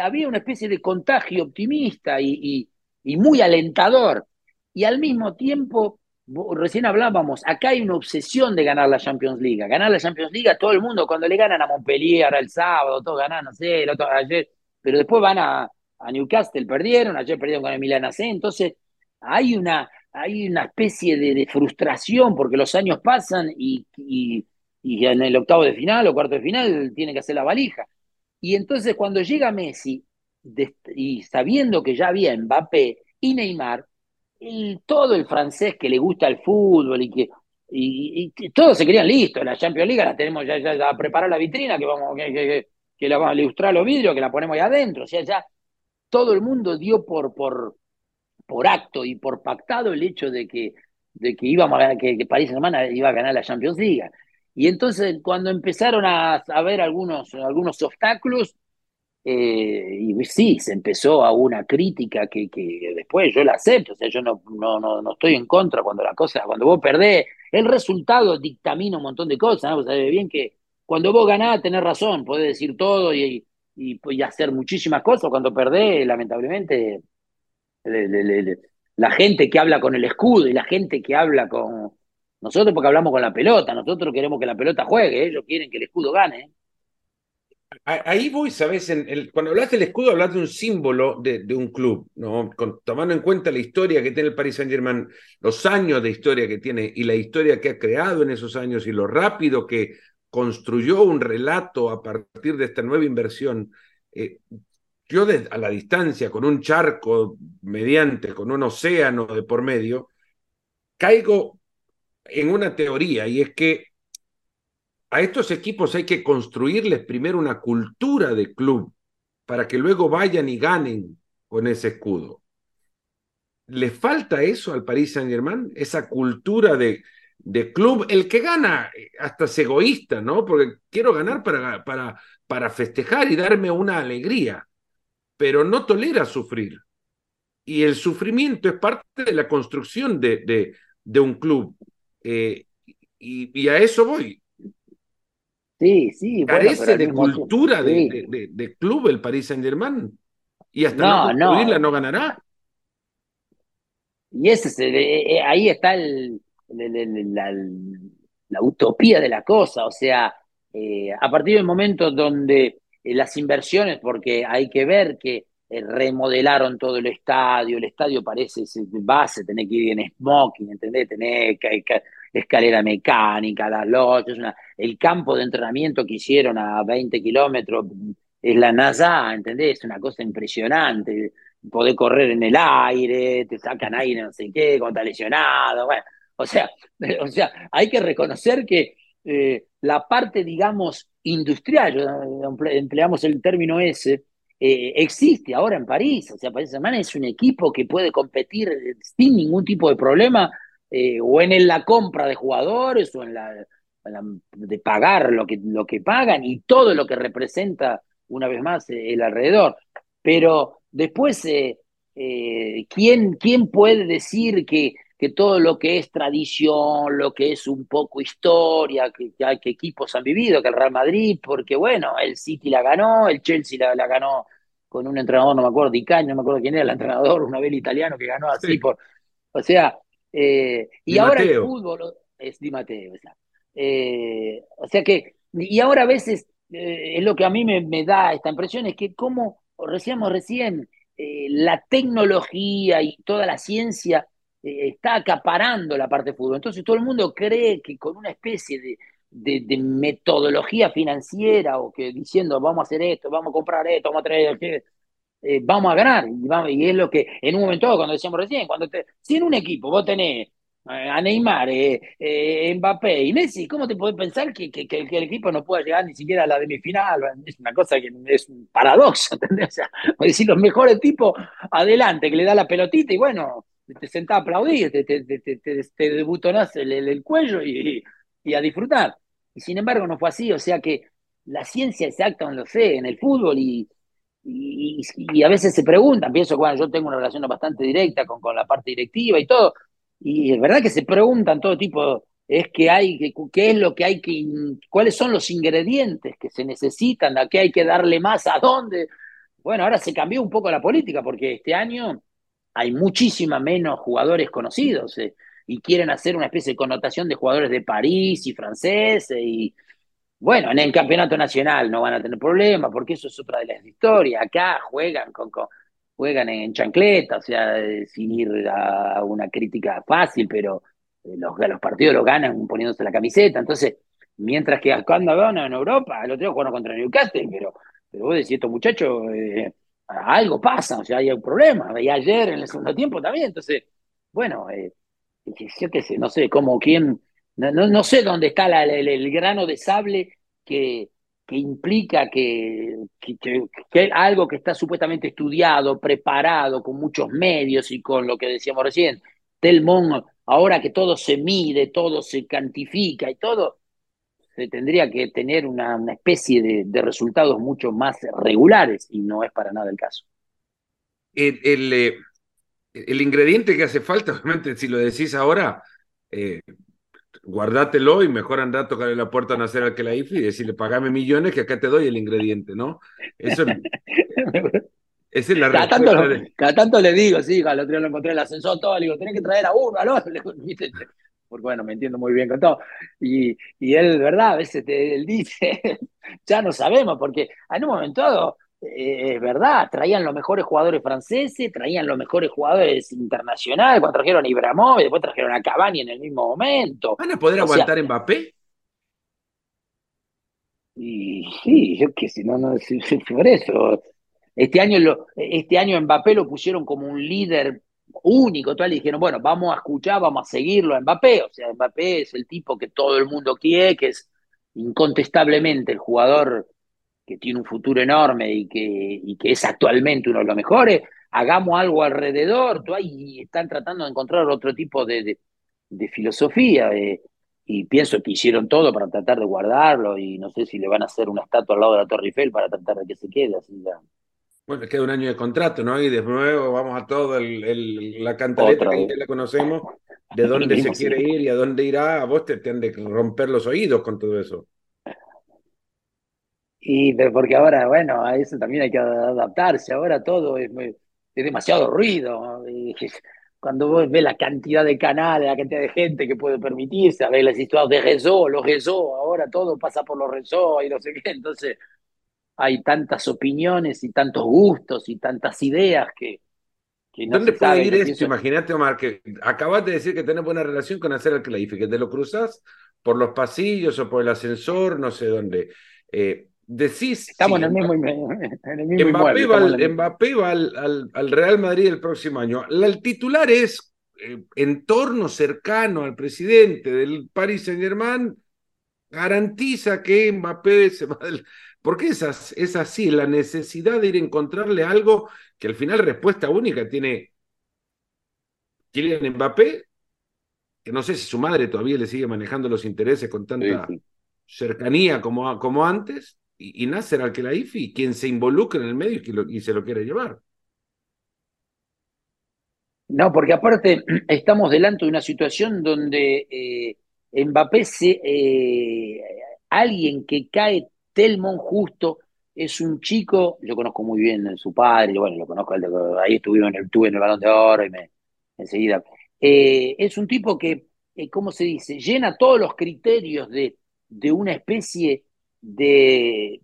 había una especie de contagio optimista y, muy alentador. Y al mismo tiempo, recién hablábamos, acá hay una obsesión de ganar la Champions League. Ganar la Champions League, todo el mundo, cuando le ganan a Montpellier ahora el sábado, todos ganan, no sé, el otro ayer, pero después van a, Newcastle, perdieron, ayer perdieron con el Milan AC, entonces hay una, hay una especie de, frustración porque los años pasan y, y, en el octavo de final o cuarto de final tiene que hacer la valija. Y entonces cuando llega Messi, y sabiendo que ya había Mbappé y Neymar, todo el francés que le gusta el fútbol y que y, todos se querían listos, la Champions League la tenemos ya, ya, ya preparada la vitrina, que vamos, que, que, la vamos a ilustrar los vidrios, que la ponemos ahí adentro, o sea, ya todo el mundo dio por, por, por acto y por pactado el hecho de que, de que íbamos a que, que París Hermana iba a ganar la Champions League. Y entonces cuando empezaron a, a ver algunos, algunos obstáculos, eh, y sí, se empezó a una crítica que, que, después yo la acepto, o sea, yo no, no, no, no estoy en contra cuando la cosa, cuando vos perdés, el resultado dictamina un montón de cosas, ¿no? Bien que cuando vos ganás tenés razón, podés decir todo y, y, hacer muchísimas cosas. Cuando perdés, lamentablemente, la gente que habla con el escudo y la gente que habla con... Nosotros porque hablamos con la pelota, nosotros queremos que la pelota juegue, ellos quieren que el escudo gane. Ahí voy, ¿sabes? En el, cuando hablas del escudo, hablas de un símbolo de, un club, ¿no? tomando en cuenta la historia que tiene el Paris Saint-Germain, los años de historia que tiene y la historia que ha creado en esos años y lo rápido que construyó un relato a partir de esta nueva inversión. Eh, yo a la distancia, con un charco mediante, con un océano de por medio, caigo en una teoría y es que a estos equipos hay que construirles primero una cultura de club para que luego vayan y ganen con ese escudo. ¿Le falta eso al Paris Saint-Germain? Esa cultura de, de, club. El que gana hasta es egoísta, ¿no? Porque quiero ganar para, para, festejar y darme una alegría, pero no tolera sufrir. Y el sufrimiento es parte de la construcción de, de, de un club. Eh, y, a eso voy. Sí, sí. Carece de cultura de, de, club el Paris Saint Germain. Y hasta no, construirla no. ganará. Y ese eh, eh, ahí está el, la, la, utopía de la cosa. O sea, eh, a partir del momento donde las inversiones, porque hay que ver que remodelaron todo el estadio, el estadio parece base, tener que ir en smoking, ¿entendés? Tener que, escalera mecánica, las lochas, el campo de entrenamiento que hicieron a 20 kilómetros es la NASA, ¿entendés? Es una cosa impresionante. Poder correr en el aire, te sacan aire, no sé qué, cuando está lesionado, bueno. O sea, *laughs* o sea, hay que reconocer que eh, la parte, digamos, industrial, empleamos el término ese, eh, existe ahora en París. O sea, París Saint-Germain es un equipo que puede competir sin ningún tipo de problema eh, o en la compra de jugadores o en la, de pagar lo que, lo que pagan y todo lo que representa, una vez más, eh, el alrededor. Pero después, eh, ¿quién, ¿quién puede decir que, que todo lo que es tradición, lo que es un poco historia, que, que, equipos han vivido, que el Real Madrid, porque bueno, el City la ganó, el Chelsea la, la ganó con un entrenador, no me acuerdo, Di no me acuerdo quién era el entrenador, una vez italiano que ganó así por... O sea, eh, y ahora el fútbol es Di Mateo, eh, o sea que, y ahora a veces eh, es lo que a mí me, da esta impresión, es que como decíamos recién, la tecnología y toda la ciencia está acaparando la parte de fútbol. Entonces todo el mundo cree que con una especie de, de, metodología financiera o que diciendo vamos a hacer esto, vamos a comprar esto, vamos a traer eh, vamos a ganar. Y, y, es lo que en un momento, cuando decíamos recién, cuando te, si en un equipo vos tenés eh, a Neymar, eh, Mbappé y Messi, ¿cómo te podés pensar que, que, el equipo no pueda llegar ni siquiera a la demifinal? Es una cosa que es un paradoxo, *laughs* ¿entendés? O sea, decir, los mejores tipos adelante, que le da la pelotita y bueno, te sentás a aplaudir, te, te, te, te debutonás el, el, cuello y, y, a disfrutar. Y sin embargo no fue así, o sea que la ciencia exacta no lo sé, en el fútbol y, y, a veces se preguntan, pienso que bueno, yo tengo una relación bastante directa con, con la parte directiva y todo, y es verdad que se preguntan todo tipo, es que hay, que, qué es lo que hay que, cuáles son los ingredientes que se necesitan, a qué hay que darle más, a dónde. Bueno, ahora se cambió un poco la política porque este año hay muchísima menos jugadores conocidos eh, y quieren hacer una especie de connotación de jugadores de París y franceses y, bueno, en el campeonato nacional no van a tener problemas, porque eso es otra de las historias. Acá juegan con, juegan en chancleta, o sea, eh, sin ir a una crítica fácil, pero eh, los, partidos los ganan poniéndose la camiseta. Entonces, mientras que cuando ganan en Europa, el otro día jugaron contra Newcastle, pero, pero vos decís, estos muchachos, eh, algo pasa, o sea, hay un problema. Y ayer en el segundo tiempo también, entonces, bueno, yo qué sé, no sé cómo, quién no, sé dónde está el, grano de sable que, que implica que, que, algo que está supuestamente estudiado, preparado, con muchos medios y con lo que decíamos recién, Telmón, ahora que todo se mide, todo se cantifica y todo, se tendría que tener una, especie de, resultados mucho más regulares y no es para nada el caso. El, el, eh, ingrediente que hace falta, obviamente, si lo decís ahora, eh, guardátelo y mejor andar a tocarle la puerta a Nacer al Kelaifi y decirle, pagame millones que acá te doy el ingrediente, ¿no? Eso *laughs* esa es la cada tanto, cada tanto le digo, sí, al otro día lo encontré en el ascensor todo, le digo, tenés que traer a uno, al otro, *laughs* porque bueno, me entiendo muy bien con todo. Y, y él, ¿verdad? A veces él dice, *laughs* ya no sabemos, porque en un momento dado eh, es verdad, traían los mejores jugadores franceses, traían los mejores jugadores internacionales, cuando trajeron a Ibramov, y después trajeron a Cavani en el mismo momento. ¿Van a poder aguantar Mbappé? Y sí, yo que si no, no, por eso. Este año, lo, este año Mbappé lo pusieron como un líder único, tal, y dijeron, bueno, vamos a escuchar, vamos a seguirlo a Mbappé. O sea, Mbappé es el tipo que todo el mundo quiere, que es incontestablemente el jugador que tiene un futuro enorme y que, y que es actualmente uno de los mejores, hagamos algo alrededor, tú ahí están tratando de encontrar otro tipo de, de, filosofía. Eh, y pienso que hicieron todo para tratar de guardarlo y no sé si le van a hacer una estatua al lado de la Torre Eiffel para tratar de que se quede así ya. Bueno, queda un año de contrato, ¿no? Y de nuevo vamos a todo el, la cantaleta que ya la conocemos, de *laughs* dónde se quiere ir y a dónde irá, a vos te, te han de romper los oídos con todo eso. Y porque ahora, bueno, a eso también hay que adaptarse. Ahora todo es, es demasiado ruido. *laughs* cuando vos ves la cantidad de canales, la cantidad de gente que puede permitirse, a ver las historias de rezo, los rezo, ahora todo pasa por los rezo y no sé qué. Entonces, hay tantas opiniones y tantos gustos y tantas ideas que, no ¿Dónde puede ir esto? Imagínate, Omar, que acabas de decir que tenés buena relación con hacer el Clayfi, que te lo cruzas por los pasillos o por el ascensor, no sé dónde. Eh, decís. Estamos *laughs* en el mismo. Mbappé, va, al, Real Madrid el próximo año. el titular es eh, entorno cercano al presidente del Paris Saint Germain. Garantiza que Mbappé *laughs* se va del. Porque es, es así, la necesidad de ir a encontrarle algo que al final respuesta única tiene Kylian Mbappé, que no sé si su madre todavía le sigue manejando los intereses con tanta cercanía como, como antes, y, y Nasser Al-Khelaifi, quien se involucra en el medio y, se lo quiere llevar. No, porque aparte *clears throat* estamos delante de una situación donde eh, Mbappé, se, eh, alguien que cae Telmon justo, es un chico, yo conozco muy bien su padre, bueno, lo conozco, ahí estuve en el, estuve en el Balón de Oro enseguida. Eh, es un tipo que, ¿cómo se dice? Llena todos los criterios de, de una especie de,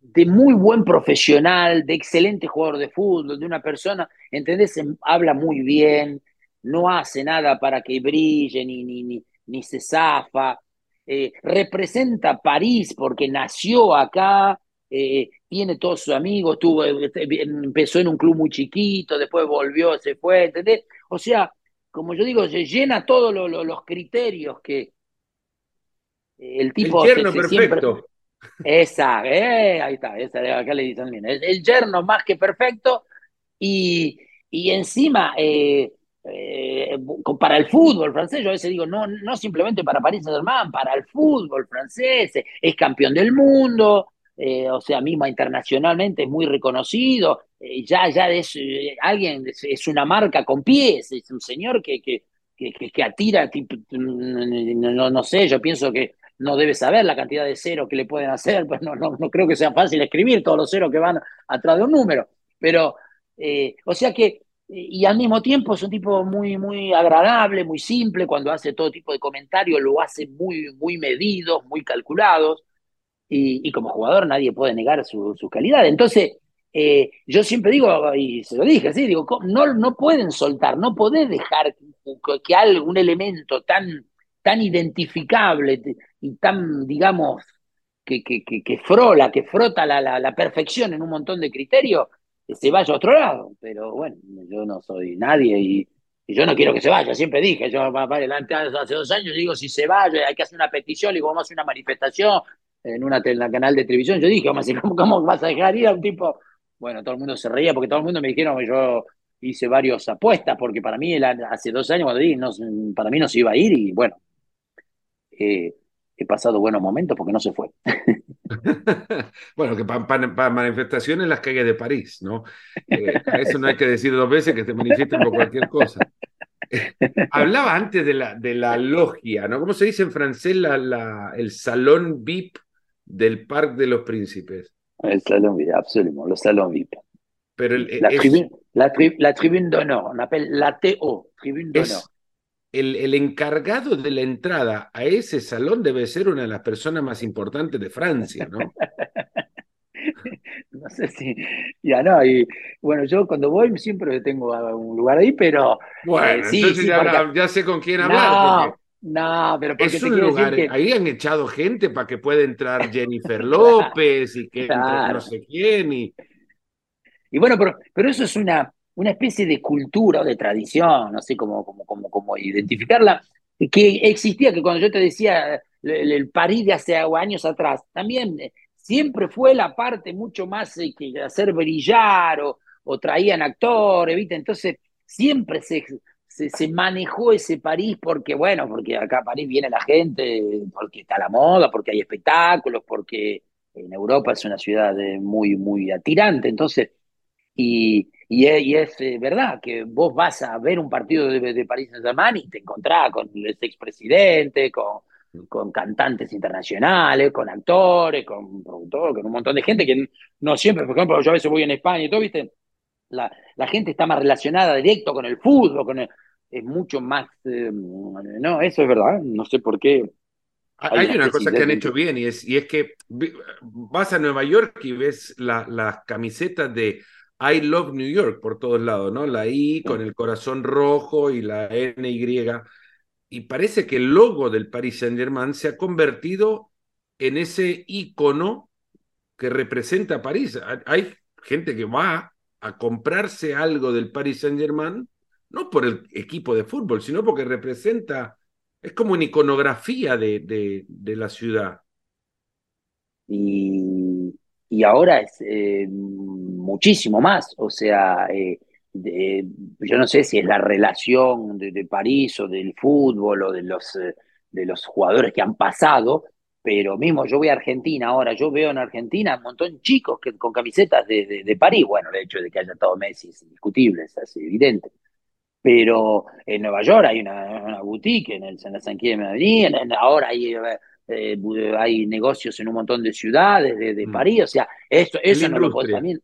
de muy buen profesional, de excelente jugador de fútbol, de una persona, ¿entendés? Habla muy bien, no hace nada para que brille, ni, ni, ni, se zafa, eh, representa París porque nació acá, eh, tiene todos sus amigos, tuvo, este, empezó en un club muy chiquito, después volvió, se fue, ¿entendés? O sea, como yo digo, se llena todos los criterios que el tipo... El perfecto. Esa, eh, ahí está, esa, acá le dicen bien. El, el yerno más que perfecto y, y encima eh, eh, para el fútbol francés, yo a veces digo, no, no simplemente para París Saint-Germain, para el fútbol francés, es campeón del mundo, o sea, misma internacionalmente es muy reconocido, ya, ya es alguien, es, una marca con pies, es un señor que, que, que, que atira, tipo, no, no sé, yo pienso que no debe saber la cantidad de ceros que le pueden hacer, pues no, no, no creo que sea fácil escribir todos los ceros que van atrás de un número. Pero, eh, o sea que, y al mismo tiempo es un tipo muy, muy agradable, muy simple, cuando hace todo tipo de comentarios lo hace muy, muy medidos, muy calculados, y, como jugador nadie puede negar su, su calidad. Entonces, eh, yo siempre digo, y se lo dije así, digo, no, no pueden soltar, no podés dejar que, que algún elemento tan tan identificable y tan, digamos, que, que, que, frola, que frota la, la, perfección en un montón de criterios, se vaya a otro lado. Pero bueno, yo no soy nadie y, yo no quiero que se vaya. Siempre dije, yo adelante hace dos años digo, si se vaya, hay que hacer una petición, digo, vamos a hacer una manifestación en una en la canal de televisión. Yo dije, vamos a ¿cómo, ¿cómo, vas a dejar ir a un tipo? Bueno, todo el mundo se reía porque todo el mundo me dijeron que yo hice varias apuestas, porque para mí hace dos años cuando dije, no, para mí no se iba a ir y bueno, eh, he pasado buenos momentos porque no se fue. *laughs* bueno, que para manifestaciones las calles de París, ¿no? Eh, eso no hay que decir dos veces que te manifiesten por cualquier cosa. Hablaba antes de la, de la logia, ¿no? ¿Cómo se dice en francés la, la, el salón VIP del Parque de los Príncipes? El salón VIP, absolument, le salón VIP. Pero el, la, es, tribune, la, tri, la tribune d'honneur, on appelle la TO, tribune d'honneur. El, el, encargado de la entrada a ese salón debe ser una de las personas más importantes de Francia, ¿no? *laughs* no sé si, ya no, y bueno, yo cuando voy siempre tengo un lugar ahí, pero... Bueno, eh, sí, entonces sí, ya, porque... ya, sé con quién hablar. No, porque no, pero porque es un lugar, que... ahí han echado gente para que pueda entrar *laughs* Jennifer López y que Claro. entre no sé quién y... Y bueno, pero, pero eso es una, una especie de cultura o de tradición, no sé cómo, cómo, cómo, cómo identificarla, que existía, que cuando yo te decía el, el París de hace años atrás, también eh, siempre fue la parte mucho más eh, que hacer brillar o, o traían actores, ¿viste? Entonces siempre se, se, se, manejó ese París porque, bueno, porque acá París viene la gente, porque está la moda, porque hay espectáculos, porque en Europa es una ciudad eh, muy, muy atirante, entonces... Y, y, es, y es eh, verdad que vos vas a ver un partido de, de París Saint-Germain y te encontrás con el expresidente, con, con cantantes internacionales, con actores, con productores, con un montón de gente que no siempre, por ejemplo, yo a veces voy en España y todo, ¿viste? La, la gente está más relacionada directo con el fútbol, con el, es mucho más... Eh, no, eso es verdad, no sé por qué. Hay, Hay una cosa que han hecho bien y es, y es que vas a Nueva York y ves la, las camisetas de I Love New York por todos lados, ¿no? La I con el corazón rojo y la NY. Y parece que el logo del Paris Saint-Germain se ha convertido en ese icono que representa a París. Hay gente que va a comprarse algo del Paris Saint-Germain, no por el equipo de fútbol, sino porque representa, es como una iconografía de, de, de la ciudad. Y, y ahora es eh, muchísimo más, o sea, eh, de, yo no sé si es la relación de, de, París o del fútbol o de los, eh, de los jugadores que han pasado, pero mismo yo voy a Argentina ahora, yo veo en Argentina un montón de chicos que, con camisetas de, de, de París, bueno, el hecho de que haya estado Messi es indiscutible, es evidente. Pero en Nueva York hay una, una boutique, en, el, en la San de Madrid, en, en, ahora hay eh, hay negocios en un montón de ciudades de, de París, o sea, eso, eso no lo puede también,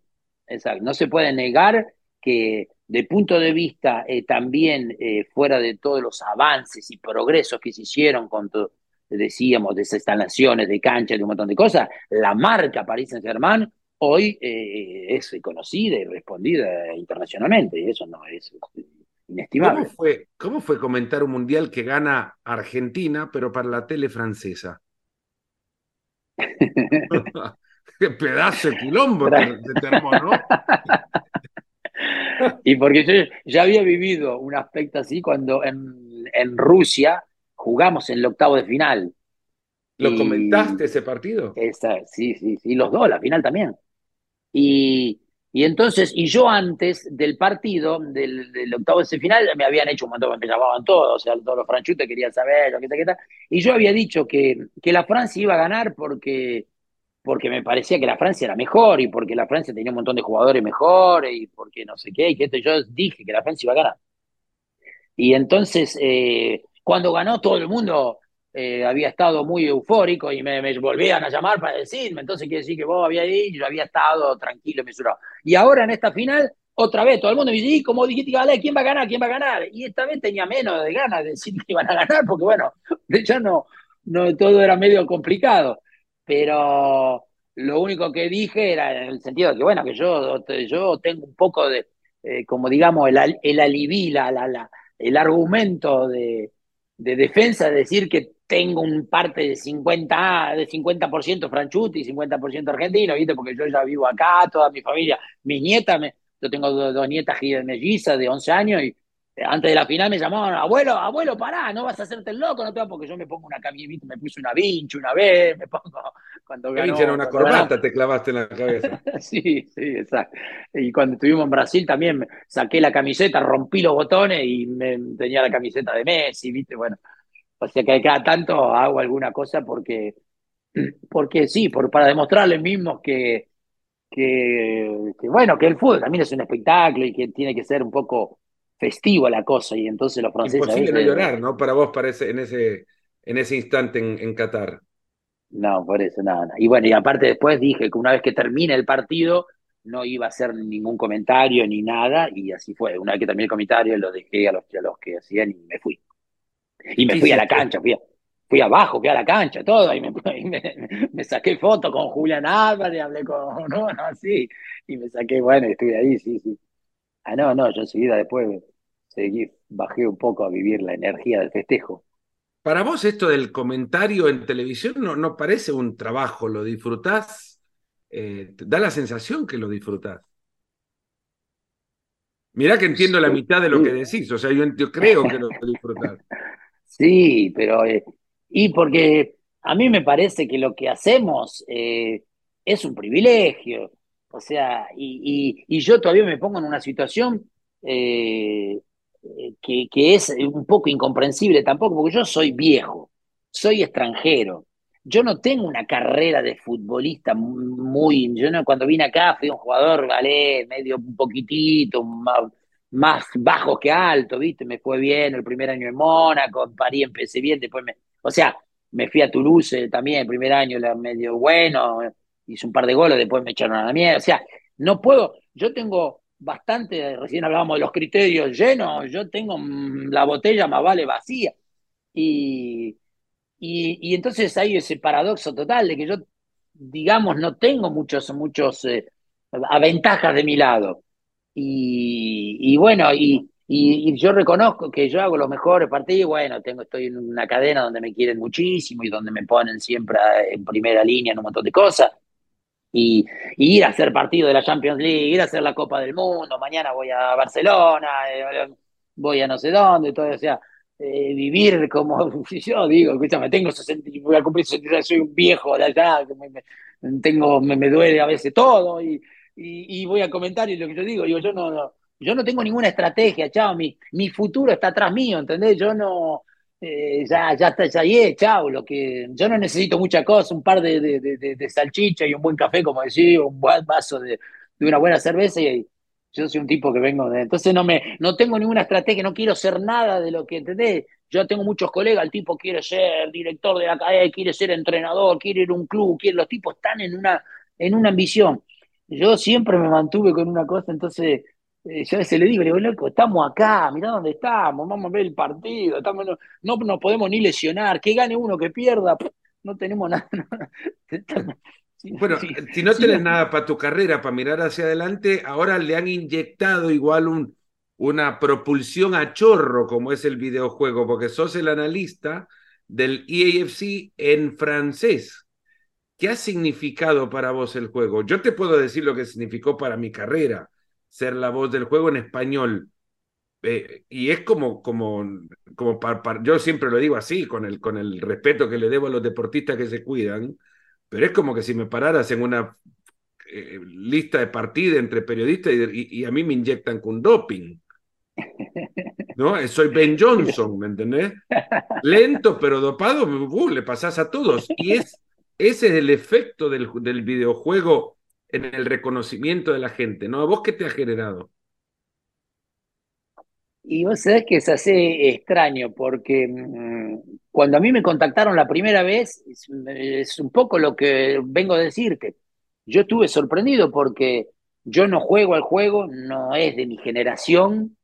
exacto, no se puede negar que de punto de vista eh, también eh, fuera de todos los avances y progresos que se hicieron con todo, decíamos, de instalaciones, de canchas, de un montón de cosas, la marca París Saint Germain hoy eh, es conocida y respondida internacionalmente, y eso no es inestimable. ¿Cómo fue, ¿Cómo fue comentar un mundial que gana Argentina, pero para la tele francesa? *laughs* Qué pedazo de quilombo te armó, ¿no? *laughs* y porque yo ya había vivido un aspecto así cuando en, en Rusia jugamos en el octavo de final. ¿Lo y, comentaste ese partido? Esa, sí, sí, sí, los dos, la final también. Y, y entonces, y yo antes del partido, del, del octavo de final, me habían hecho un montón, me llamaban todos, o sea, todos los franchutes querían saber, lo que tal, qué tal. Y yo había dicho que, que la Francia iba a ganar porque, porque me parecía que la Francia era mejor y porque la Francia tenía un montón de jugadores mejores y porque no sé qué, y que esto yo dije que la Francia iba a ganar. Y entonces, eh, cuando ganó todo el mundo eh, había estado muy eufórico y me, me, volvían a llamar para decirme, entonces quiere decir que vos había ido, yo había estado tranquilo, mesurado. Y ahora en esta final, otra vez, todo el mundo me dice, ¿cómo dijiste, vale, quién va a ganar? ¿Quién va a ganar? Y esta vez tenía menos de ganas de decir que iban a ganar, porque bueno, *laughs* ya no, no, todo era medio complicado. Pero lo único que dije era en el sentido de que, bueno, que yo, yo tengo un poco de, eh, como digamos, el, el aliví, la, la, la, el argumento de, de defensa, de decir que tengo un parte de 50, de 50% franchuti y 50% argentino, ¿viste? Porque yo ya vivo acá, toda mi familia, mis nietas, me, yo tengo dos, dos nietas mellizas de 11 años y antes de la final me llamaban, abuelo, abuelo, pará, no vas a hacerte el loco, no te va, porque yo me pongo una camiseta, me puse una vincha una vez, me pongo *laughs* cuando ganó. Era una corbata, ganó. te clavaste en la cabeza. *laughs* sí, sí, exacto. Y cuando estuvimos en Brasil también saqué la camiseta, rompí los botones y me, tenía la camiseta de Messi, viste, bueno. O sea que cada tanto hago alguna cosa porque, *clears throat* porque sí, por, para demostrarles mismos que, que, que, bueno, que el fútbol también es un espectáculo y que tiene que ser un poco festivo la cosa y entonces los franceses... Imposible no llorar, ¿no? Para vos parece en ese, en ese instante en, en Qatar. No, por eso, nada, Y bueno, y aparte después dije que una vez que termine el partido no iba a hacer ningún comentario ni nada y así fue. Una vez que terminé el comentario lo dejé a los, a los que hacían y me fui. Y me fui a la cancha, fui, fui abajo, fui a la cancha, todo, y me, *laughs* me, saqué foto con Julián Álvarez, hablé con *laughs* no, no, así, y me saqué, bueno, estuve ahí, sí, sí. Ah, no, no, yo enseguida después seguí, bajé un poco a vivir la energía del festejo. Para vos esto del comentario en televisión no, no parece un trabajo, ¿lo disfrutás? Eh, da la sensación que lo disfrutás. Mirá que entiendo la mitad de lo que decís, o sea, yo, yo creo que lo *laughs* disfrutás. Sí, pero eh, y porque a mí me parece que lo que hacemos eh, es un privilegio, o sea, y, y, yo todavía me pongo en una situación eh, que, que, es un poco incomprensible tampoco, porque yo soy viejo, soy extranjero, yo no tengo una carrera de futbolista muy, yo no, cuando vine acá fui un jugador, vale, medio un poquitito, más, más bajo que alto, ¿viste? Me fue bien el primer año en Mónaco, en París empecé bien, después me, o sea, me fui a Toulouse también el primer año, la medio bueno, hice un par de goles, después me echaron a la mierda, o sea, no puedo, yo tengo bastante, recién hablábamos de los criterios llenos, yo tengo mm, la botella más vale vacía. Y, y, entonces hay ese paradoxo total de que yo, digamos, no tengo muchos, muchos eh, ventajas de mi lado. Y, bueno, y, y, yo reconozco que yo hago los mejores partidos, bueno, tengo, estoy en una cadena donde me quieren muchísimo y donde me ponen siempre en primera línea en un montón de cosas. Y, ir a hacer partido de la Champions League, ir a hacer la Copa del Mundo, mañana voy a Barcelona, eh, voy a no sé dónde, todo, o sea, eh, vivir como *laughs* yo digo, escúchame, tengo 60, voy a cumplir 60, soy un viejo de allá, me, tengo, me, me duele a veces todo y, y, voy a comentar y lo que yo digo, digo, yo no, yo no tengo ninguna estrategia, chao, mi, mi futuro está atrás mío, ¿entendés? Yo no, eh, ya, ya está, ya es, chao, lo que, yo no necesito mucha cosa, un par de, de, salchicha y un buen café, como decía, un buen vaso de, una buena cerveza y yo soy un tipo que vengo de, entonces no me, no tengo ninguna estrategia, no quiero ser nada de lo que, ¿entendés? Yo tengo muchos colegas, el tipo quiere ser director de la cadena, quiere ser entrenador, quiere ir a un club, los tipos están en una, en una ambición yo siempre me mantuve con una cosa, entonces yo a veces le digo, le digo, loco, estamos acá, mirá dónde estamos, vamos a ver el partido, estamos, no, nos podemos ni lesionar, que gane uno, que pierda, no tenemos nada. *laughs* bueno, si no tienes nada para tu carrera, para mirar hacia adelante, ahora le han inyectado igual un, una propulsión a chorro, como es el videojuego, porque sos el analista del EAFC en francés. ¿Qué ha significado para vos el juego? Yo te puedo decir lo que significó para mi carrera, ser la voz del juego en español. Eh, y es como, como, como para, yo siempre lo digo así, con el, con el respeto que le debo a los deportistas que se cuidan, pero es como que si me pararas en una eh, lista de partida entre periodistas y, a mí me inyectan con doping. *laughs* ¿No? Eh, soy Ben Johnson, ¿me entendés? Lento pero dopado, uh, le pasas a todos. Y es ese es el efecto del, del videojuego en el reconocimiento de la gente, ¿no? ¿A vos qué te ha generado? Y vos sabés que es así extraño, porque mm, cuando a mí me contactaron la primera vez, es, un poco lo que vengo a decirte. Yo estuve sorprendido porque yo no juego al juego, no es de mi generación.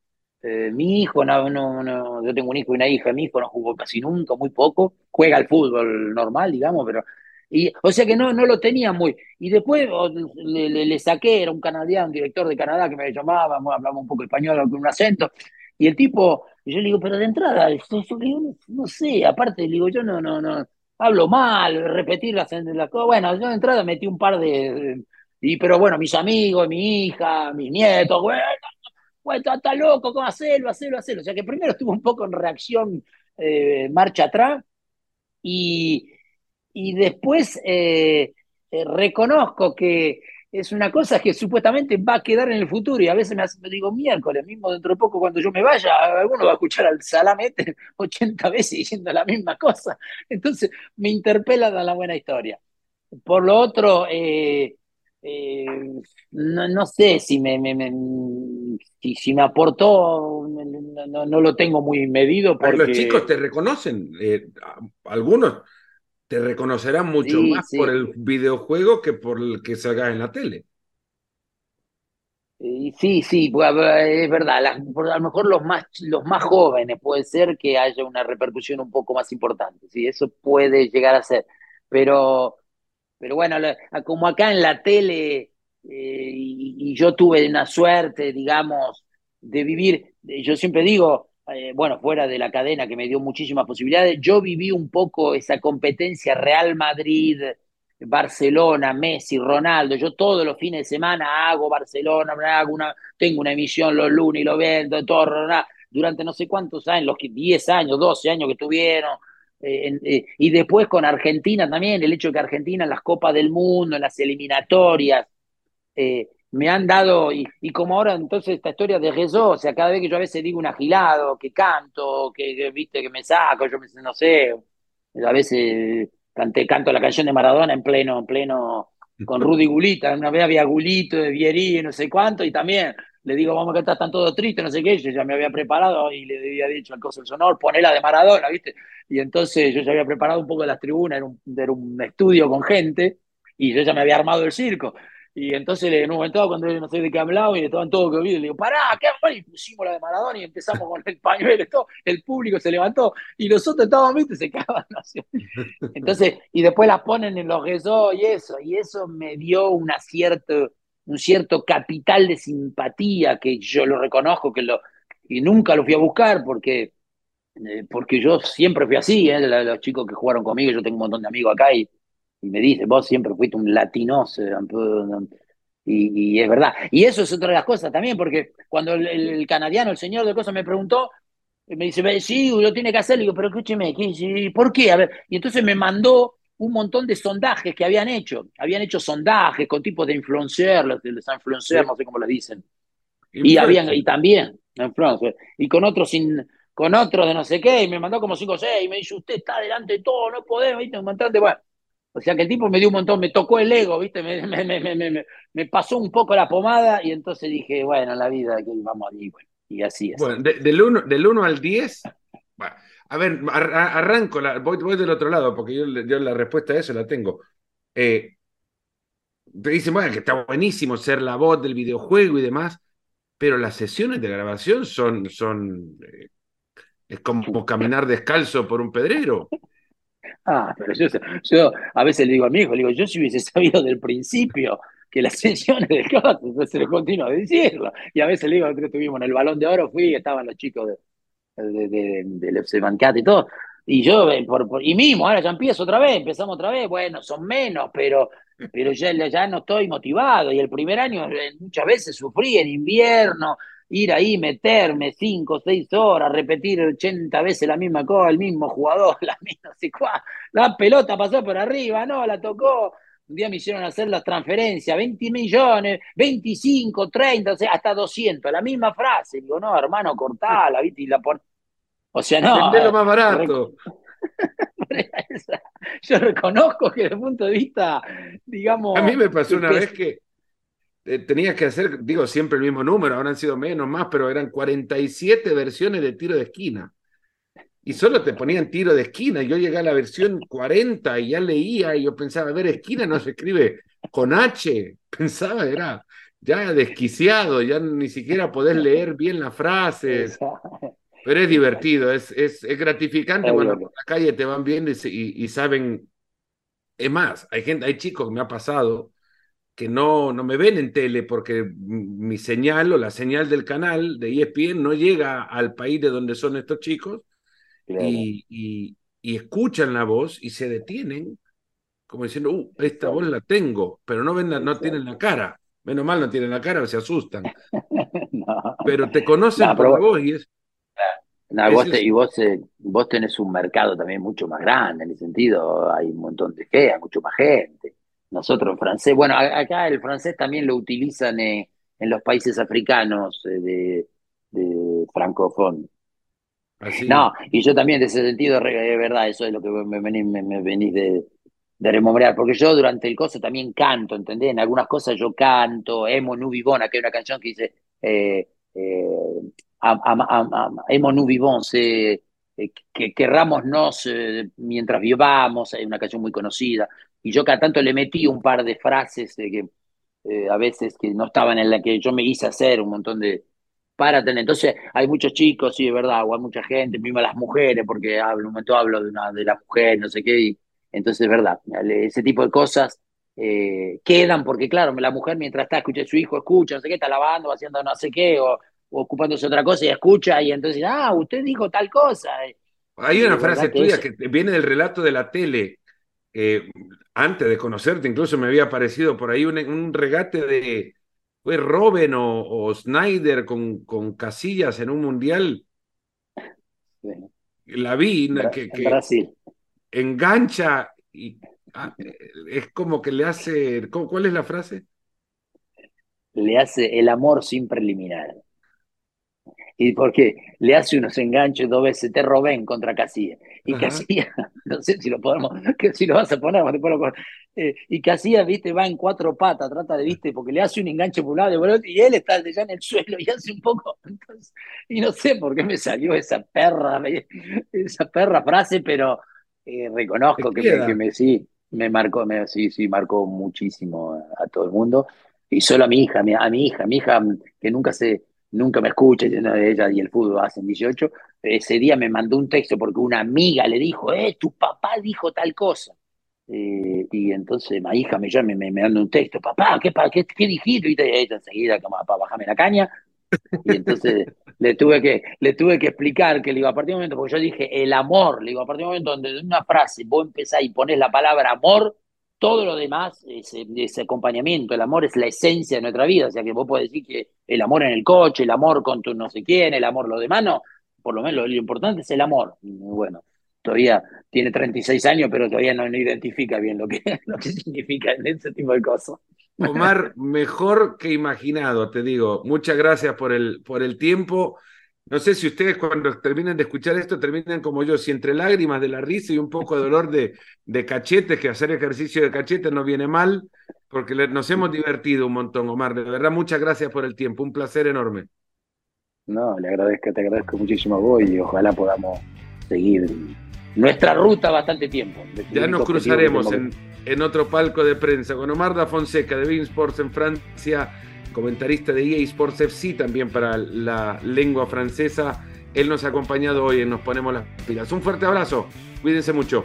Eh, mi hijo, no, no, no, yo tengo un hijo y una hija, mi hijo no jugó casi nunca, muy poco. Juega al fútbol normal, digamos, pero y, o sea que no, no lo tenía muy. Y después le, saqué, era un canadiano, un director de Canadá que me llamaba, hablaba un poco español con un acento. Y el tipo, yo le digo, pero de entrada, no, sé, aparte le digo, yo no, no, no, hablo mal, repetir las cosas. Bueno, yo de entrada metí un par de, y pero bueno, mis amigos, mi hija, mis nietos, bueno, bueno está, loco, ¿cómo hacerlo, hacerlo, hacerlo? O sea que primero estuvo un poco en reacción, eh, marcha atrás, y, y después eh, eh, reconozco que es una cosa que supuestamente va a quedar en el futuro y a veces me, digo miércoles, mismo dentro de poco cuando yo me vaya, alguno va a escuchar al Salamete 80 *laughs* veces diciendo la misma cosa. Entonces me interpela la buena historia. Por lo otro, eh, eh, no, sé si me, si, me aportó, no, no, lo tengo muy medido. Porque... Los chicos te reconocen, eh, algunos te reconocerán mucho más por el videojuego que por el que salga en la tele. Sí, sí, pues, es verdad. a lo mejor los más, los más jóvenes puede ser que haya una repercusión un poco más importante. Sí, eso puede llegar a ser. Pero, pero bueno, como acá en la tele, eh, y, yo tuve una suerte, digamos, de vivir, yo siempre digo, eh, bueno, fuera de la cadena que me dio muchísimas posibilidades, yo viví un poco esa competencia Real Madrid, Barcelona, Messi, Ronaldo. Yo todos los fines de semana hago Barcelona, hago una, tengo una emisión los lunes y lo vendo, todo, durante no sé cuántos años, los 10 años, 12 años que tuvieron. Eh, eh, y después con Argentina también, el hecho de que Argentina en las Copas del Mundo, en las eliminatorias, eh, me han dado, y, como ahora entonces esta historia de Jesús, o sea, cada vez que yo a veces digo un agilado, que canto, que, viste, que me saco, yo me, no sé, a veces canté, canto la canción de Maradona en pleno, en pleno, con Rudy Gulita, una vez había Gulito de Vieri, no sé cuánto, y también le digo, vamos cantar, están todos tristes, no sé qué, yo ya me había preparado y le había dicho al cosa del sonor, ponela de Maradona, ¿viste? Y entonces yo ya había preparado un poco de las tribunas, era un, era un estudio con gente, y yo ya me había armado el circo. Y entonces en un momento cuando no sé de qué hablaba y estaban todos que le digo, pará, ¿qué Y pusimos la de Maradona y empezamos con el pañuelo, todo, el público se levantó y nosotros estábamos, viste, se cagaban. Entonces, y después las ponen en los rezos y eso, y eso me dio una cierto, un cierto capital de simpatía que yo lo reconozco, que lo, y nunca lo fui a buscar porque, eh, porque yo siempre fui así, ¿eh? los chicos que jugaron conmigo, yo tengo un montón de amigos acá y y me dice, vos siempre fuiste un latinoso, y, y, es verdad. Y eso es otra de las cosas también, porque cuando el, canadiano, el señor de cosas, me preguntó, me dice, sí, lo tiene que hacer, le digo, pero escúcheme, ¿por qué? A ver, y entonces me mandó un montón de sondajes que habían hecho. Habían hecho sondajes con tipos de influencers, los de influencers, no sé cómo les dicen. Y, habían, y también, y con otros sin, con otros de no sé qué, y me mandó como cinco o seis, y me dice, usted está delante de todo, no podemos, ¿viste? Un montón de, bueno, o sea que el tipo me dio un montón, me tocó el ego, ¿viste? Me, me, pasó un poco la pomada y entonces dije, bueno, la vida, que vamos a ir, bueno, y así es. Bueno, del 1 del uno al 10, a ver, arranco, la, voy, voy, del otro lado, porque yo, yo, la respuesta a eso la tengo. Eh, te dicen, bueno, que está buenísimo ser la voz del videojuego y demás, pero las sesiones de grabación son, son eh, es como *laughs* caminar descalzo por un pedrero. Ah, pero yo, yo a veces le digo a mi hijo, le digo, yo si hubiese *laughs* sabido del principio que las sesiones de cosas, se lo continúo decirlo. Y a veces le digo, que tuvimos en el balón de oro, fui, estaban los chicos de, de, de, del FC y todo. Y yo, eh, por, y mismo, ahora ya empiezo otra vez, empezamos otra vez, bueno, son menos, pero, pero ya, ya no estoy motivado. Y el primer año eh, muchas veces sufrí en invierno, ir ahí, meterme cinco, seis horas, repetir 80 veces la misma cosa, el mismo jugador, *laughs* la misma, la pelota pasó por arriba, no, la tocó. Un día me hicieron hacer las transferencias, 20 millones, 25, 30, o sea, hasta 200, la misma frase. Digo, no, hermano, cortala, ¿viste? Y la pon... O sea, no. lo más barato. *laughs* Yo reconozco que desde el punto de vista, digamos. A mí me pasó una vez que eh, tenías que hacer, digo, siempre el mismo número, ahora han sido menos, más, pero eran 47 versiones de tiro de esquina. Y solo te ponían tiro de esquina. Yo llegué a la versión 40 y ya leía y yo pensaba, a ver, esquina no se escribe con H. *laughs* Pensaba, era ya desquiciado, ya ni siquiera podés leer bien las frases. Pero es divertido, es, es, es gratificante cuando por la calle te van viendo y, y, saben. Es más, hay gente, hay chicos que me ha pasado que no, no me ven en tele porque mi señal o la señal del canal de ESPN no llega al país de donde son estos chicos y, y, escuchan la voz y se detienen como diciendo, uh, esta voz la tengo, pero no, ven no tienen la cara. Menos mal no tienen la cara, se asustan. *laughs* Pero te conocen por la voz y es... y vos, eh, vos tenés un mercado también mucho más grande, en el sentido, hay un montón de gente, hay mucho más gente. Nosotros en francés, bueno, acá el francés también lo utilizan eh, en los países africanos eh, de, de francófono. No, y yo también de ese sentido, es verdad, eso es lo que me venís, me, venís de, de porque yo durante el coso también canto, ¿entendés? En algunas cosas yo canto, Emo Nu Vivona, que hay una canción que dice, eh, eh, Emo Nu eh, que querrámonos mientras vivamos, hay una canción muy conocida, y yo cada tanto le metí un par de frases de que a veces que no estaban en la que yo me hice hacer un montón de, para tener. Entonces, hay muchos chicos, sí, de verdad, o hay mucha gente, mismo las mujeres, porque hablo, un momento hablo de una de la mujer, no sé qué, y, entonces, es verdad, ese tipo de cosas eh, quedan, porque claro, la mujer mientras está, escucha a su hijo, escucha, no sé qué, está lavando, haciendo no sé qué, o, ocupándose de otra cosa y escucha, y entonces, ah, usted dijo tal cosa. Hay una frase tuya que, viene del relato de la tele. Eh, antes de conocerte, incluso me había aparecido por ahí un, regate de, fue Robin o, Snyder con, con Casillas en un mundial. La vi, que, que, Brasil engancha y ah, es como que le hace, ¿cuál es la frase? Le hace el amor sin preliminar. Y porque le hace unos enganches dos veces, te robé contra Casilla. Y Casilla, *laughs* no sé si lo podemos, que si lo vas a poner, eh, y Casilla, viste, va en cuatro patas, trata de, viste, porque le hace un enganche por lado y él está ya en el suelo y hace un poco. *laughs* y no sé por qué me salió esa perra, *laughs* esa perra frase, pero eh, reconozco que me, sí, me marcó, me, sí, sí, marcó muchísimo a, todo el mundo. Y solo a mi hija, a mi, hija, mi hija que nunca se, nunca me escucha, ella y el fútbol hacen 18, ese día me mandó un texto porque una amiga le dijo, eh, tu papá dijo tal cosa. Eh, y entonces mi hija me llama y me, me manda un texto, papá, ¿qué, qué, qué dijiste? Y ella enseguida, como, papá, la caña. Y entonces *laughs* le tuve que, le tuve que explicar que le digo, a partir del momento, porque yo dije el amor, le digo, a partir del momento donde en una frase vos empezás y pones la palabra amor, todo lo demás es ese acompañamiento. El amor es la esencia de nuestra vida. O sea que vos podés decir que el amor en el coche, el amor con tu no sé quién, el amor lo demás, no. Por lo menos lo, importante es el amor. bueno, todavía tiene 36 años, pero todavía no, identifica bien lo que, *laughs* lo que significa ese tipo de cosas. Omar, mejor que imaginado, te digo. Muchas gracias por el, por el tiempo. No sé si ustedes cuando terminen de escuchar esto terminen como yo, si entre lágrimas de la risa y un poco de dolor de, de cachetes, que hacer ejercicio de cachetes no viene mal, porque nos hemos divertido un montón, Omar. De verdad, muchas gracias por el tiempo. Un placer enorme. No, le agradezco, te agradezco muchísimo a vos y ojalá podamos seguir nuestra ruta bastante tiempo. Ya nos cruzaremos en, en otro palco de prensa con Omar da Fonseca de Bein Sports en Francia, comentarista de EA Sports FC también para la lengua francesa. Él nos ha acompañado hoy en Nos Ponemos las Pilas. Un fuerte abrazo, cuídense mucho.